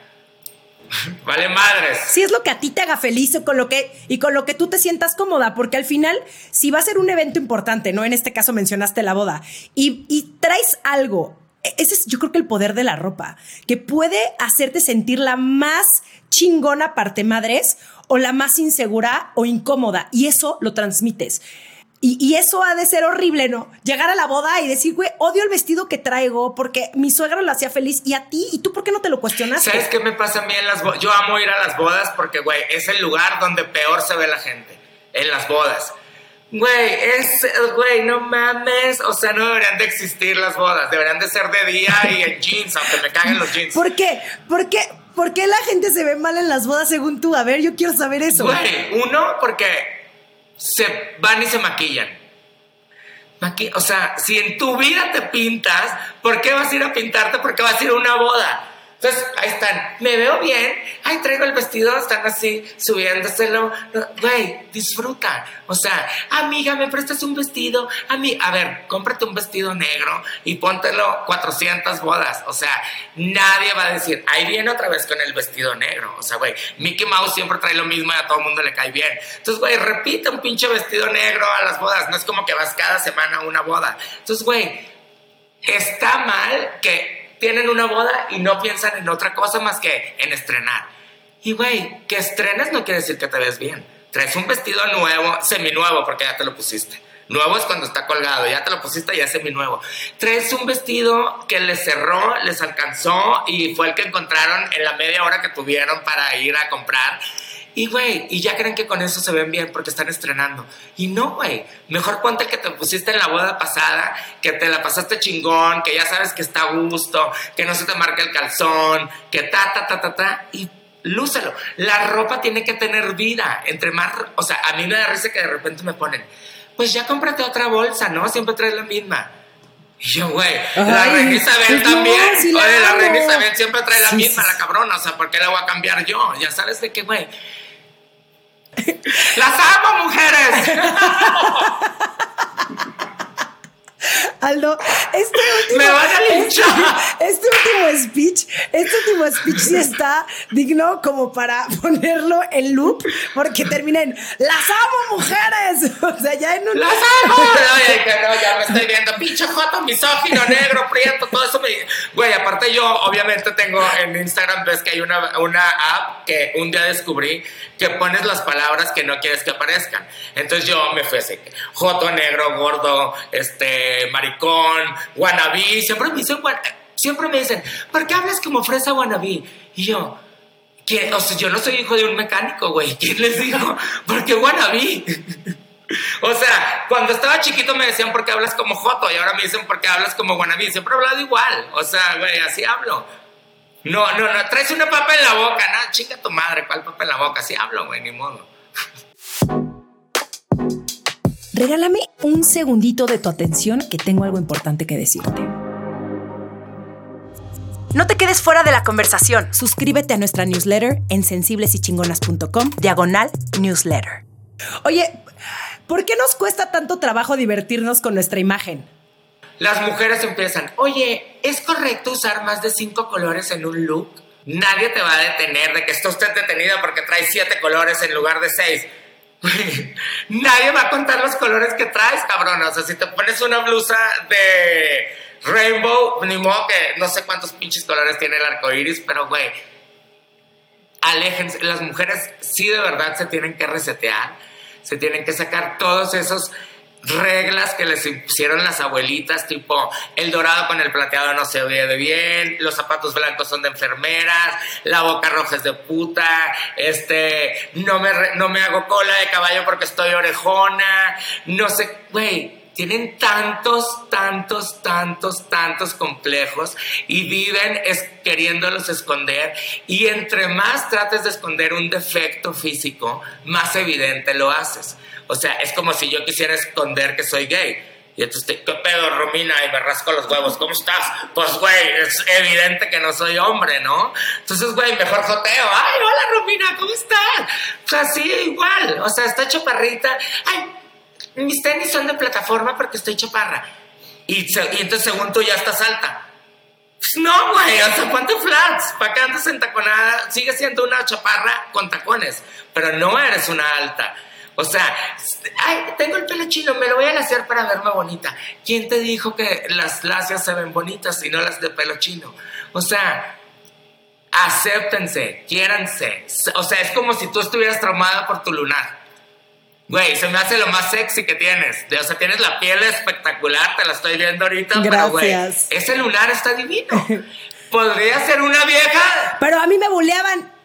Vale madres. si es lo que a ti te haga feliz o con lo que y con lo que tú te sientas cómoda, porque al final, si va a ser un evento importante, ¿no? En este caso mencionaste la boda, y, y traes algo, e- ese es yo creo que el poder de la ropa, que puede hacerte sentir la más chingona parte madres o la más insegura o incómoda, y eso lo transmites. Y, y eso ha de ser horrible, ¿no? Llegar a la boda y decir, güey, odio el vestido que traigo porque mi suegra lo hacía feliz y a ti, ¿y tú por qué no te lo cuestionaste? ¿Sabes qué me pasa a mí en las bodas? Yo amo ir a las bodas porque, güey, es el lugar donde peor se ve la gente. En las bodas. Güey, es, güey, no mames. O sea, no deberían de existir las bodas. Deberían de ser de día y en jeans, aunque me caguen los jeans. ¿Por qué? ¿Por qué? ¿Por qué la gente se ve mal en las bodas según tú? A ver, yo quiero saber eso. Güey, uno, porque se van y se maquillan. Maqui- o sea, si en tu vida te pintas, ¿por qué vas a ir a pintarte? Porque vas a ir a una boda. Entonces, ahí están. Me veo bien. Ay, traigo el vestido. Están así, subiéndoselo. Güey, disfruta. O sea, amiga, ¿me prestas un vestido? A mí, a ver, cómprate un vestido negro y póntelo 400 bodas. O sea, nadie va a decir, ahí viene otra vez con el vestido negro. O sea, güey, Mickey Mouse siempre trae lo mismo y a todo el mundo le cae bien. Entonces, güey, repite un pinche vestido negro a las bodas. No es como que vas cada semana a una boda. Entonces, güey, está mal que tienen una boda y no piensan en otra cosa más que en estrenar. Y güey, que estrenes no quiere decir que te ves bien. Traes un vestido nuevo, seminuevo, porque ya te lo pusiste. Nuevo es cuando está colgado, ya te lo pusiste, ya es seminuevo. Traes un vestido que les cerró, les alcanzó y fue el que encontraron en la media hora que tuvieron para ir a comprar. Y, güey, y ya creen que con eso se ven bien porque están estrenando. Y no, güey. Mejor ponte que te pusiste en la boda pasada, que te la pasaste chingón, que ya sabes que está a gusto, que no se te marca el calzón, que ta, ta, ta, ta, ta. Y lúcelo. La ropa tiene que tener vida. Entre más, o sea, a mí me da risa que de repente me ponen, pues ya cómprate otra bolsa, ¿no? Siempre traes la misma. Y yo, güey, la reina Isabel pues no, también. sí Oye, la reina Isabel siempre trae la Sí, misma, sí, la cabrona. O sea, ¿por qué la voy a cambiar yo? Ya sabes de qué, güey. ¡Las amo, mujeres! Aldo, este último, Me van a linchar. Este, este último speech, este último speech sí está digno como para ponerlo en loop, porque termina en ¡Las amo, mujeres! O sea, ya en un. ¡Las amo! Oye, que no, ya me estoy viendo. Pinche joto, misógino, negro, prieto, todo eso me... Güey, aparte yo obviamente tengo en Instagram, ves que hay una, una app que un día descubrí que pones las palabras que no quieres que aparezcan. Entonces yo me fui así, joto, negro, gordo, este, maricón, wannabe. Siempre me dicen, siempre me dicen, ¿por qué hablas como fresa wannabe? Y yo... ¿Quién? O sea, yo no soy hijo de un mecánico, güey. ¿Quién les dijo? ¿Por qué wannabe? O sea, cuando estaba chiquito me decían por qué hablas como Joto y ahora me dicen por qué hablas como Wannabe. Siempre he hablado igual. O sea, güey, así hablo. No, no, no, traes una papa en la boca, no, chinga tu madre, ¿cuál papa en la boca? Así hablo, güey, ni modo. Regálame un segundito de tu atención que tengo algo importante que decirte. No te quedes fuera de la conversación. Suscríbete a nuestra newsletter en sensiblesychingonas.com, diagonal newsletter. Oye, ¿por qué nos cuesta tanto trabajo divertirnos con nuestra imagen? Las mujeres empiezan, oye, ¿es correcto usar más de cinco colores en un look? Nadie te va a detener de que esté usted detenida porque trae siete colores en lugar de seis. Nadie va a contar los colores que traes, cabrón. O sea, si te pones una blusa de rainbow, ni modo que no sé cuántos pinches colores tiene el arco iris, pero güey, aléjense. Las mujeres sí de verdad se tienen que resetear, se tienen que sacar todos esos reglas que les impusieron las abuelitas, tipo el dorado con el plateado no se ve de bien, los zapatos blancos son de enfermeras, la boca roja es de puta, este, no me, no me hago cola de caballo porque estoy orejona, no sé, güey, tienen tantos, tantos, tantos, tantos complejos y viven es, queriéndolos esconder. Y entre más trates de esconder un defecto físico, más evidente lo haces. O sea, es como si yo quisiera esconder que soy gay. Y entonces, te- ¿qué pedo, Romina? Y me rasco los huevos. ¿Cómo estás? Pues, güey, es evidente que no soy hombre, ¿no? Entonces, güey, mejor joteo. Ay, hola, Romina, ¿cómo estás? O sea, sí, igual. O sea, está chaparrita. Ay, mis tenis son de plataforma porque estoy chaparra. Y, se- y entonces, según tú, ya estás alta. Pues no, güey, o sea, ponte flats. ¿Para qué andas entaconada? Sigue siendo una chaparra con tacones, pero no eres una alta. O sea, ay, tengo el pelo chino, me lo voy a laciar para verme bonita. ¿Quién te dijo que las lacias se ven bonitas y no las de pelo chino? O sea, acéptense, quiéranse. O sea, es como si tú estuvieras traumada por tu lunar. Güey, se me hace lo más sexy que tienes. O sea, tienes la piel espectacular, te la estoy viendo ahorita, pero güey, Gracias. ese lunar está divino. Podría ser una vieja. Pero a mí me buleaban.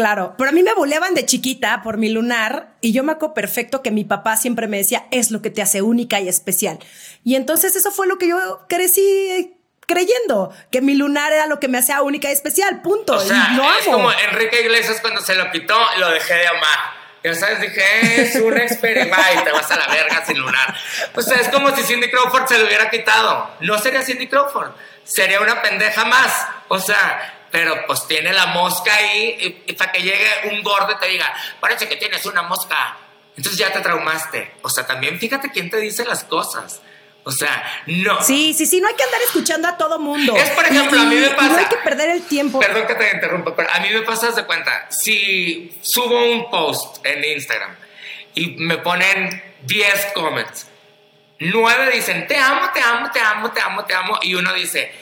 Claro, pero a mí me buleaban de chiquita por mi lunar y yo me acuerdo perfecto que mi papá siempre me decía, es lo que te hace única y especial. Y entonces eso fue lo que yo crecí creyendo, que mi lunar era lo que me hacía única y especial, punto. O sea, y lo es amo. como Enrique Iglesias cuando se lo quitó, lo dejé de amar. Ya sabes, dije, es un experimento y te vas a la verga sin lunar. O sea, es como si Cindy Crawford se lo hubiera quitado. No sería Cindy Crawford, sería una pendeja más. O sea, pero pues tiene la mosca ahí y, y para que llegue un gordo y te diga, parece que tienes una mosca. Entonces ya te traumaste. O sea, también fíjate quién te dice las cosas. O sea, no. Sí, sí, sí, no hay que andar escuchando a todo mundo. Es, por ejemplo, Y- a mí me pasa. no hay que perder el tiempo. Perdón que te interrumpa, pero a mí me pasa de cuenta. Si subo un post en Instagram y me ponen 10 comments, 9 dicen te amo, te amo, te amo, te amo, te amo, y uno dice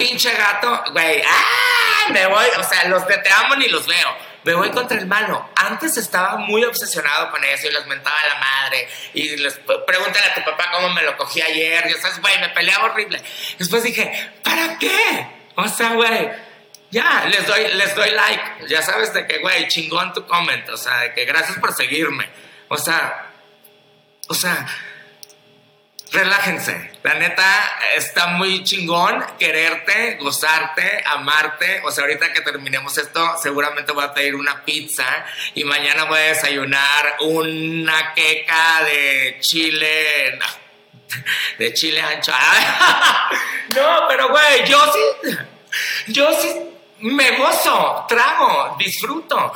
pinche gato, güey, ¡ah! Me voy, o sea, los de te amo ni los veo. Me voy contra el malo. Antes estaba muy obsesionado con eso y les mentaba a la madre. Y les pregúntale a tu papá cómo me lo cogí ayer. Ya sabes, güey, me peleaba horrible. Después dije, ¿para qué? O sea, güey, ya, les doy, les doy like. Ya sabes de que, güey, chingón tu comment. O sea, de que gracias por seguirme. O sea, o sea, relájense. La neta está muy chingón quererte, gozarte, amarte. O sea, ahorita que terminemos esto, seguramente voy a pedir una pizza y mañana voy a desayunar una queca de chile. de chile ancho. no, pero güey, yo sí. Yo sí me gozo, trago, disfruto.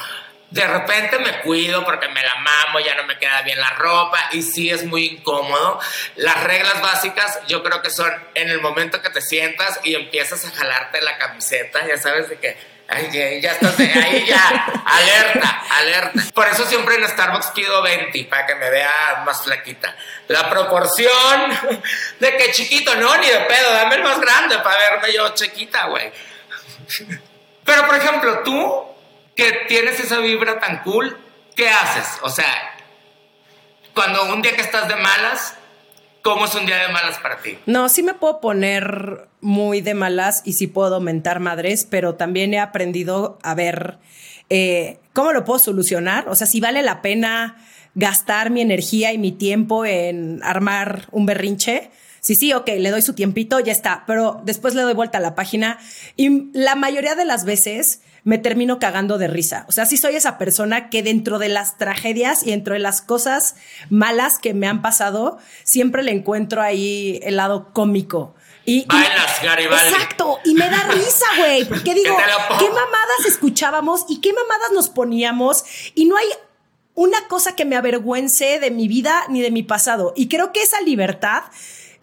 De repente me cuido porque me la mamo, ya no me queda bien la ropa y sí es muy incómodo. Las reglas básicas yo creo que son en el momento que te sientas y empiezas a jalarte la camiseta, ya sabes de que Ay, ya estás ahí, ya. Alerta, alerta. Por eso siempre en Starbucks pido 20 para que me vea más flaquita. La proporción de que chiquito, no, ni de pedo, dame el más grande para verme yo chiquita, güey. Pero por ejemplo, tú que tienes esa vibra tan cool, ¿qué haces? O sea, cuando un día que estás de malas, ¿cómo es un día de malas para ti? No, sí me puedo poner muy de malas y sí puedo mentar madres, pero también he aprendido a ver eh, cómo lo puedo solucionar. O sea, si vale la pena gastar mi energía y mi tiempo en armar un berrinche sí, sí, ok, le doy su tiempito, ya está, pero después le doy vuelta a la página y la mayoría de las veces me termino cagando de risa. O sea, sí soy esa persona que dentro de las tragedias y dentro de las cosas malas que me han pasado, siempre le encuentro ahí el lado cómico. Y, Bailas, Garibaldi. Exacto, y me da risa, güey, porque digo, ¿qué mamadas escuchábamos y qué mamadas nos poníamos? Y no hay una cosa que me avergüence de mi vida ni de mi pasado. Y creo que esa libertad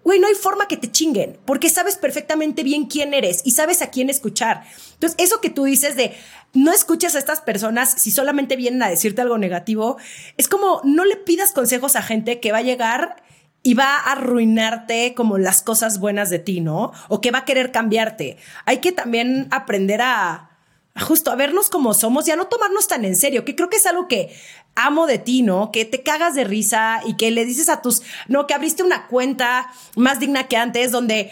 güey, no hay forma que te chinguen, porque sabes perfectamente bien quién eres y sabes a quién escuchar. Entonces, eso que tú dices de no escuches a estas personas si solamente vienen a decirte algo negativo, es como no le pidas consejos a gente que va a llegar y va a arruinarte como las cosas buenas de ti, ¿no? O que va a querer cambiarte. Hay que también aprender a, justo a vernos como somos y a no tomarnos tan en serio, que creo que es algo que amo de ti, ¿no? Que te cagas de risa y que le dices a tus, no, que abriste una cuenta más digna que antes donde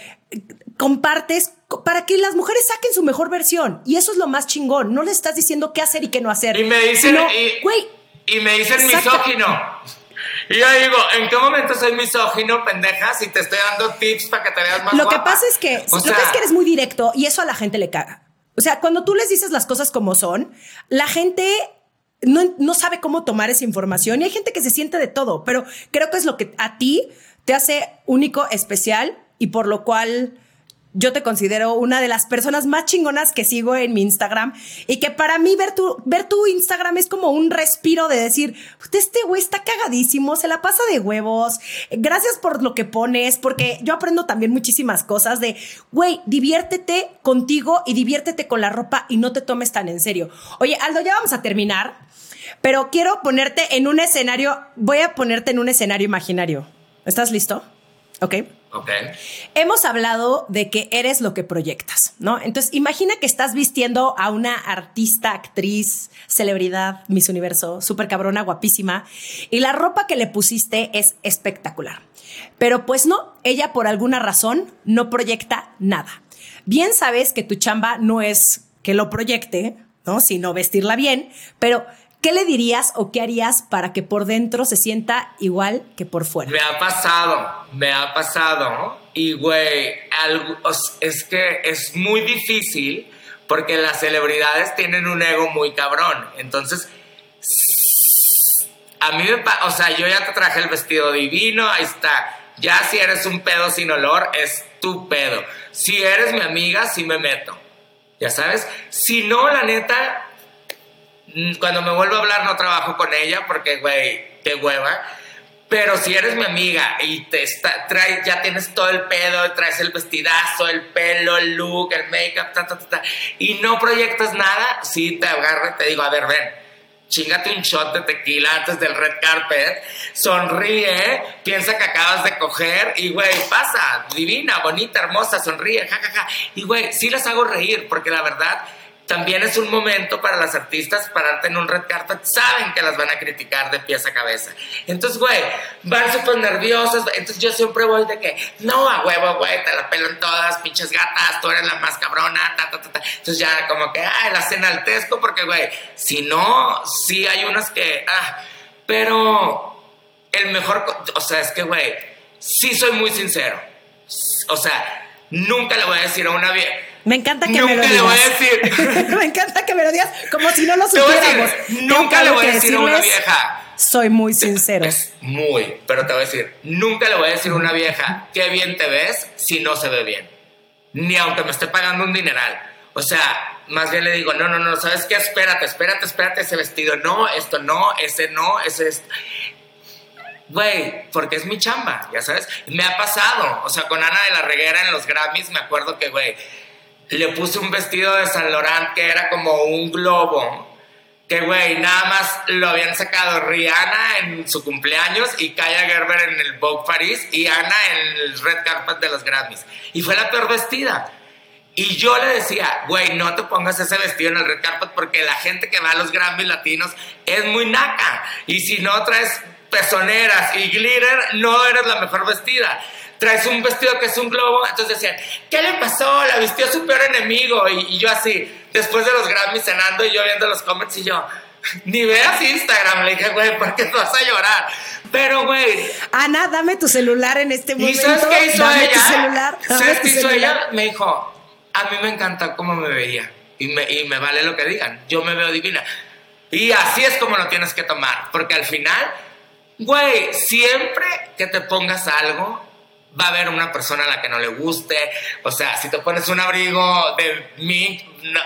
compartes para que las mujeres saquen su mejor versión. Y eso es lo más chingón. No le estás diciendo qué hacer y qué no hacer. Y me dicen, y, y, me dicen misógino. Y yo digo, ¿en qué momento soy misógino, pendeja, si te estoy dando tips para que te veas más Lo que pasa es que, lo que es que eres muy directo y eso a la gente le caga. O sea, cuando tú les dices las cosas como son, la gente no, sabe cómo tomar esa información y hay gente que se siente de todo, pero creo que es lo que a ti te hace único, especial y por lo cual yo te considero una de las personas más chingonas que sigo en mi Instagram y que para mí ver tu, ver tu Instagram es como un respiro de decir, este güey está cagadísimo, se la pasa de huevos, gracias por lo que pones, porque yo aprendo también muchísimas cosas de, güey, diviértete contigo y diviértete con la ropa y no te tomes tan en serio. Oye, Aldo, ya vamos a terminar, pero quiero ponerte en un escenario, voy a ponerte en un escenario imaginario. ¿Estás listo? Ok. Ok. Hemos hablado de que eres lo que proyectas, ¿no? Entonces, imagina que estás vistiendo a una artista, actriz, celebridad, Miss Universo, súper cabrona, guapísima, y la ropa que le pusiste es espectacular. Pero pues no, ella por alguna razón no proyecta nada. Bien sabes que tu chamba no es que lo proyecte, ¿no? Sino vestirla bien, pero ¿Qué le dirías o qué harías para que por dentro se sienta igual que por fuera? Me ha pasado, me ha pasado. Y, güey, es que es muy difícil porque las celebridades tienen un ego muy cabrón. Entonces, a mí me pasa, o sea, yo ya te traje el vestido divino, ahí está. Ya si eres un pedo sin olor, es tu pedo. Si eres mi amiga, sí me meto. Ya sabes. Si no, la neta, cuando me vuelvo a hablar no trabajo con ella porque, güey, qué hueva. Pero si eres mi amiga y te está, trae, ya tienes todo el pedo, traes el vestidazo, el pelo, el look, el make-up, ta, ta, ta, y no proyectas nada, sí te agarro y te digo, a ver, ven, chingate un shot de tequila antes del red carpet, sonríe, piensa que acabas de coger y, güey, pasa, divina, bonita, hermosa, sonríe, jajaja. Ja, ja. Y, güey, sí las hago reír porque la verdad también es un momento para las artistas pararte en un red carpet, saben que las van a criticar de pies a cabeza. Entonces, güey, van súper nerviosas, entonces yo siempre voy de que, no, a huevo, güey, te la pelan todas, pinches gatas, tú eres la más cabrona, ta, ta, ta, ta. Entonces ya como que, ah, la enaltezco porque, güey, si no, sí hay unas que, ah, pero el mejor, o sea, es que, güey, sí soy muy sincero. O sea, nunca le voy a decir a una vieja, me encanta que me lo digas. le voy a decir. me encanta que me lo digas como si no lo supiéramos. nunca le voy a decir a una vieja. Soy muy sincero. muy, pero te voy a decir, nunca le voy a decir a una vieja qué bien te ves si no se ve bien. Ni aunque me esté pagando un dineral. O sea, más bien le digo, no, no, no, ¿sabes qué? Espérate, espérate, espérate ese vestido. No, esto no, ese no, ese es. Güey, porque es mi chamba, ya sabes. Me ha pasado. O sea, con Ana de la Reguera en los Grammys, me acuerdo que, güey, le puse un vestido de San Laurent que era como un globo. Que, güey, nada más lo habían sacado Rihanna en su cumpleaños y Kaya Gerber en el Vogue Paris y Ana en el Red Carpet de los Grammys. Y fue la peor vestida. Y yo le decía, güey, no te pongas ese vestido en el Red Carpet porque la gente que va a los Grammys latinos es muy naca. Y si no traes pezoneras y glitter, no eres la mejor vestida traes un vestido que es un globo. Entonces decían, ¿qué le pasó? La vistió su peor enemigo. Y, yo así, después de los Grammys cenando y yo viendo los comments y yo, ni veas Instagram. Le dije, güey, ¿por qué te vas a llorar? Pero, güey. Ana, dame tu celular en este momento. ¿Y sabes qué hizo dame ella? Tu celular. ¿Sabes qué hizo ella? Me dijo, a mí me encanta cómo me veía. Y me, y me vale lo que digan. Yo me veo divina. Y así es como lo tienes que tomar. Porque al final, güey, siempre que te pongas algo, va a haber una persona a la que no le guste. O sea, si te pones un abrigo de mí,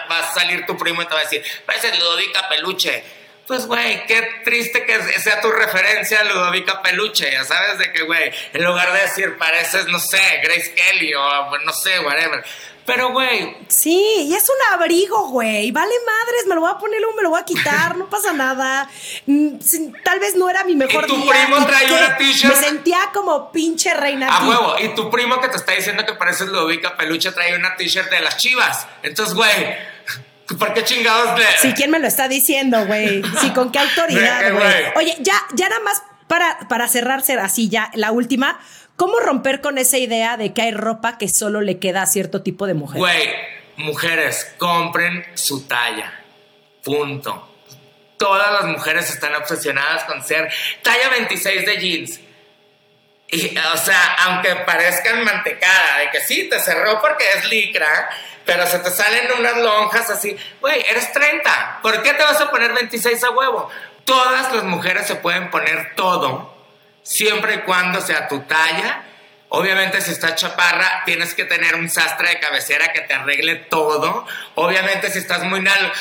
va a salir tu primo y te va a decir, parece Ludovica Peluche. Pues, güey, qué triste que sea tu referencia Ludovica Peluche, ya sabes, de que, güey, en lugar de decir, pareces, no sé, Grace Kelly o no sé, whatever pero, güey. Sí, y es un abrigo, güey. Vale madres, me lo voy a poner luego me lo voy a quitar, no pasa nada. Mm, tal vez no era mi mejor ¿Y tu primo trae una t-shirt? Me sentía como pinche reina. A huevo. Y tu primo que te está diciendo que pareces Ludovica Peluche trae una t-shirt de las chivas. Entonces, güey. ¿Por qué chingados de.? Sí, ¿quién me lo está diciendo, güey? Sí, ¿con qué autoridad, güey? Oye, ya, ya nada más para, para cerrarse así, ya la última. ¿Cómo romper con esa idea de que hay ropa que solo le queda a cierto tipo de mujer? Güey, mujeres, compren su talla. Punto. Todas las mujeres están obsesionadas con ser talla 26 de jeans. Y, o sea, aunque parezcan mantecada, de que sí, te cerró porque es licra, pero se te salen unas lonjas así. Güey, eres 30. ¿Por qué te vas a poner 26 a huevo? Todas las mujeres se pueden poner todo siempre y cuando sea tu talla. Obviamente si estás chaparra, tienes que tener un sastre de cabecera que te arregle todo. Obviamente si estás muy nal...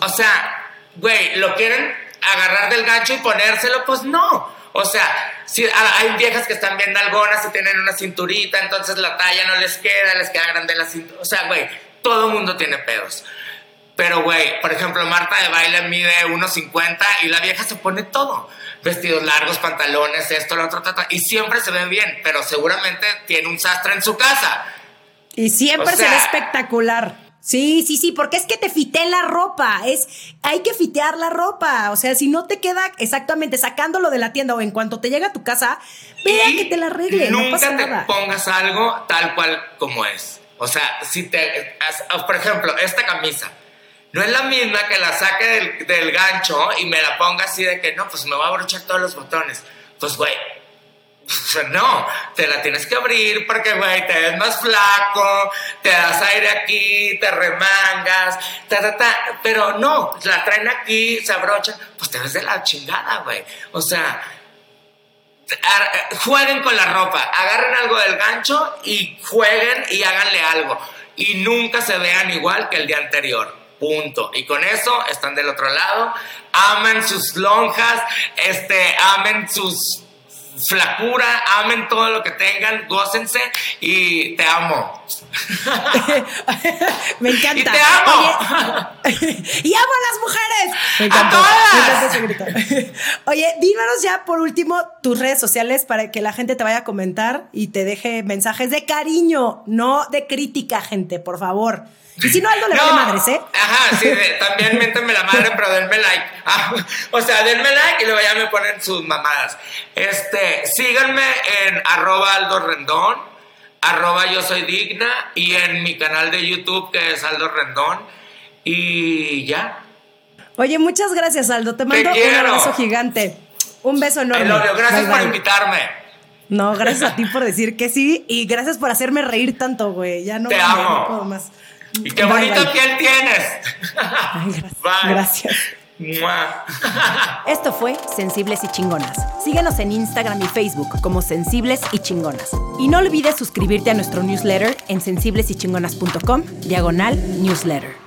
O sea, güey, ¿lo quieren agarrar del gancho y ponérselo? Pues no. O sea, si hay viejas que están bien nalgonas y tienen una cinturita, entonces la talla no les queda, les queda grande la cintura. O sea, güey, todo mundo tiene pedos. Pero, güey, por ejemplo, Marta de baile mide 1,50 y la vieja se pone todo vestidos largos, pantalones, esto, lo otro, y siempre se ve bien, pero seguramente tiene un sastre en su casa. Y siempre se ve espectacular. Sí, sí, sí, porque es que te fité la ropa, es, hay que fitear la ropa, o sea, si no te queda exactamente sacándolo de la tienda o en cuanto te llega a tu casa, vea que te la arregle, nunca no pasa te nada. pongas algo tal cual como es. O sea, si te, por ejemplo, esta camisa, no es la misma que la saque del, gancho y me la ponga así de que no, pues me voy a abrochar todos los botones. Pues, güey, no, te la tienes que abrir porque, güey, te ves más flaco, te das aire aquí, te remangas, ta, ta, ta. Pero no, la traen aquí, se abrocha, pues te ves de la chingada, güey. O sea, jueguen con la ropa, agarren algo del gancho y jueguen y háganle algo. Y nunca se vean igual que el día anterior. Punto. Y con eso están del otro lado. Amen sus lonjas, este, amen sus flacura, amen todo lo que tengan, gócense y te amo. me encanta. Y te amo. Oye, y amo a las mujeres. Me ¡A todas! me encanta ese grito. Oye, díganos ya por último tus redes sociales para que la gente te vaya a comentar y te deje mensajes de cariño, no de crítica, gente, por favor. Y si no, Aldo le vale madres, ¿eh? Ajá, sí, de- también métanme la madre, pero denme like. Ah, o sea, denme like y luego ya me ponen sus mamadas. Este, síganme en arroba Aldo Rendón, arroba yo soy digna y en mi canal de YouTube que es Aldo Rendón. Y ya. Oye, muchas gracias, Aldo. Te mando un abrazo gigante. Un beso enorme. you. Gracias Bye, por bye. invitarme. No, gracias a ti por decir que sí y gracias por hacerme reír tanto, güey. Ya no, Te amo. no puedo más. Y qué Bye, bonita bye. piel tienes. Ay, gracias. Bye. Gracias. Esto fue Sensibles y Chingonas. Síguenos en Instagram y Facebook como Sensibles y Chingonas. Y no olvides suscribirte a nuestro newsletter en sensiblesychingonas.com, diagonal newsletter.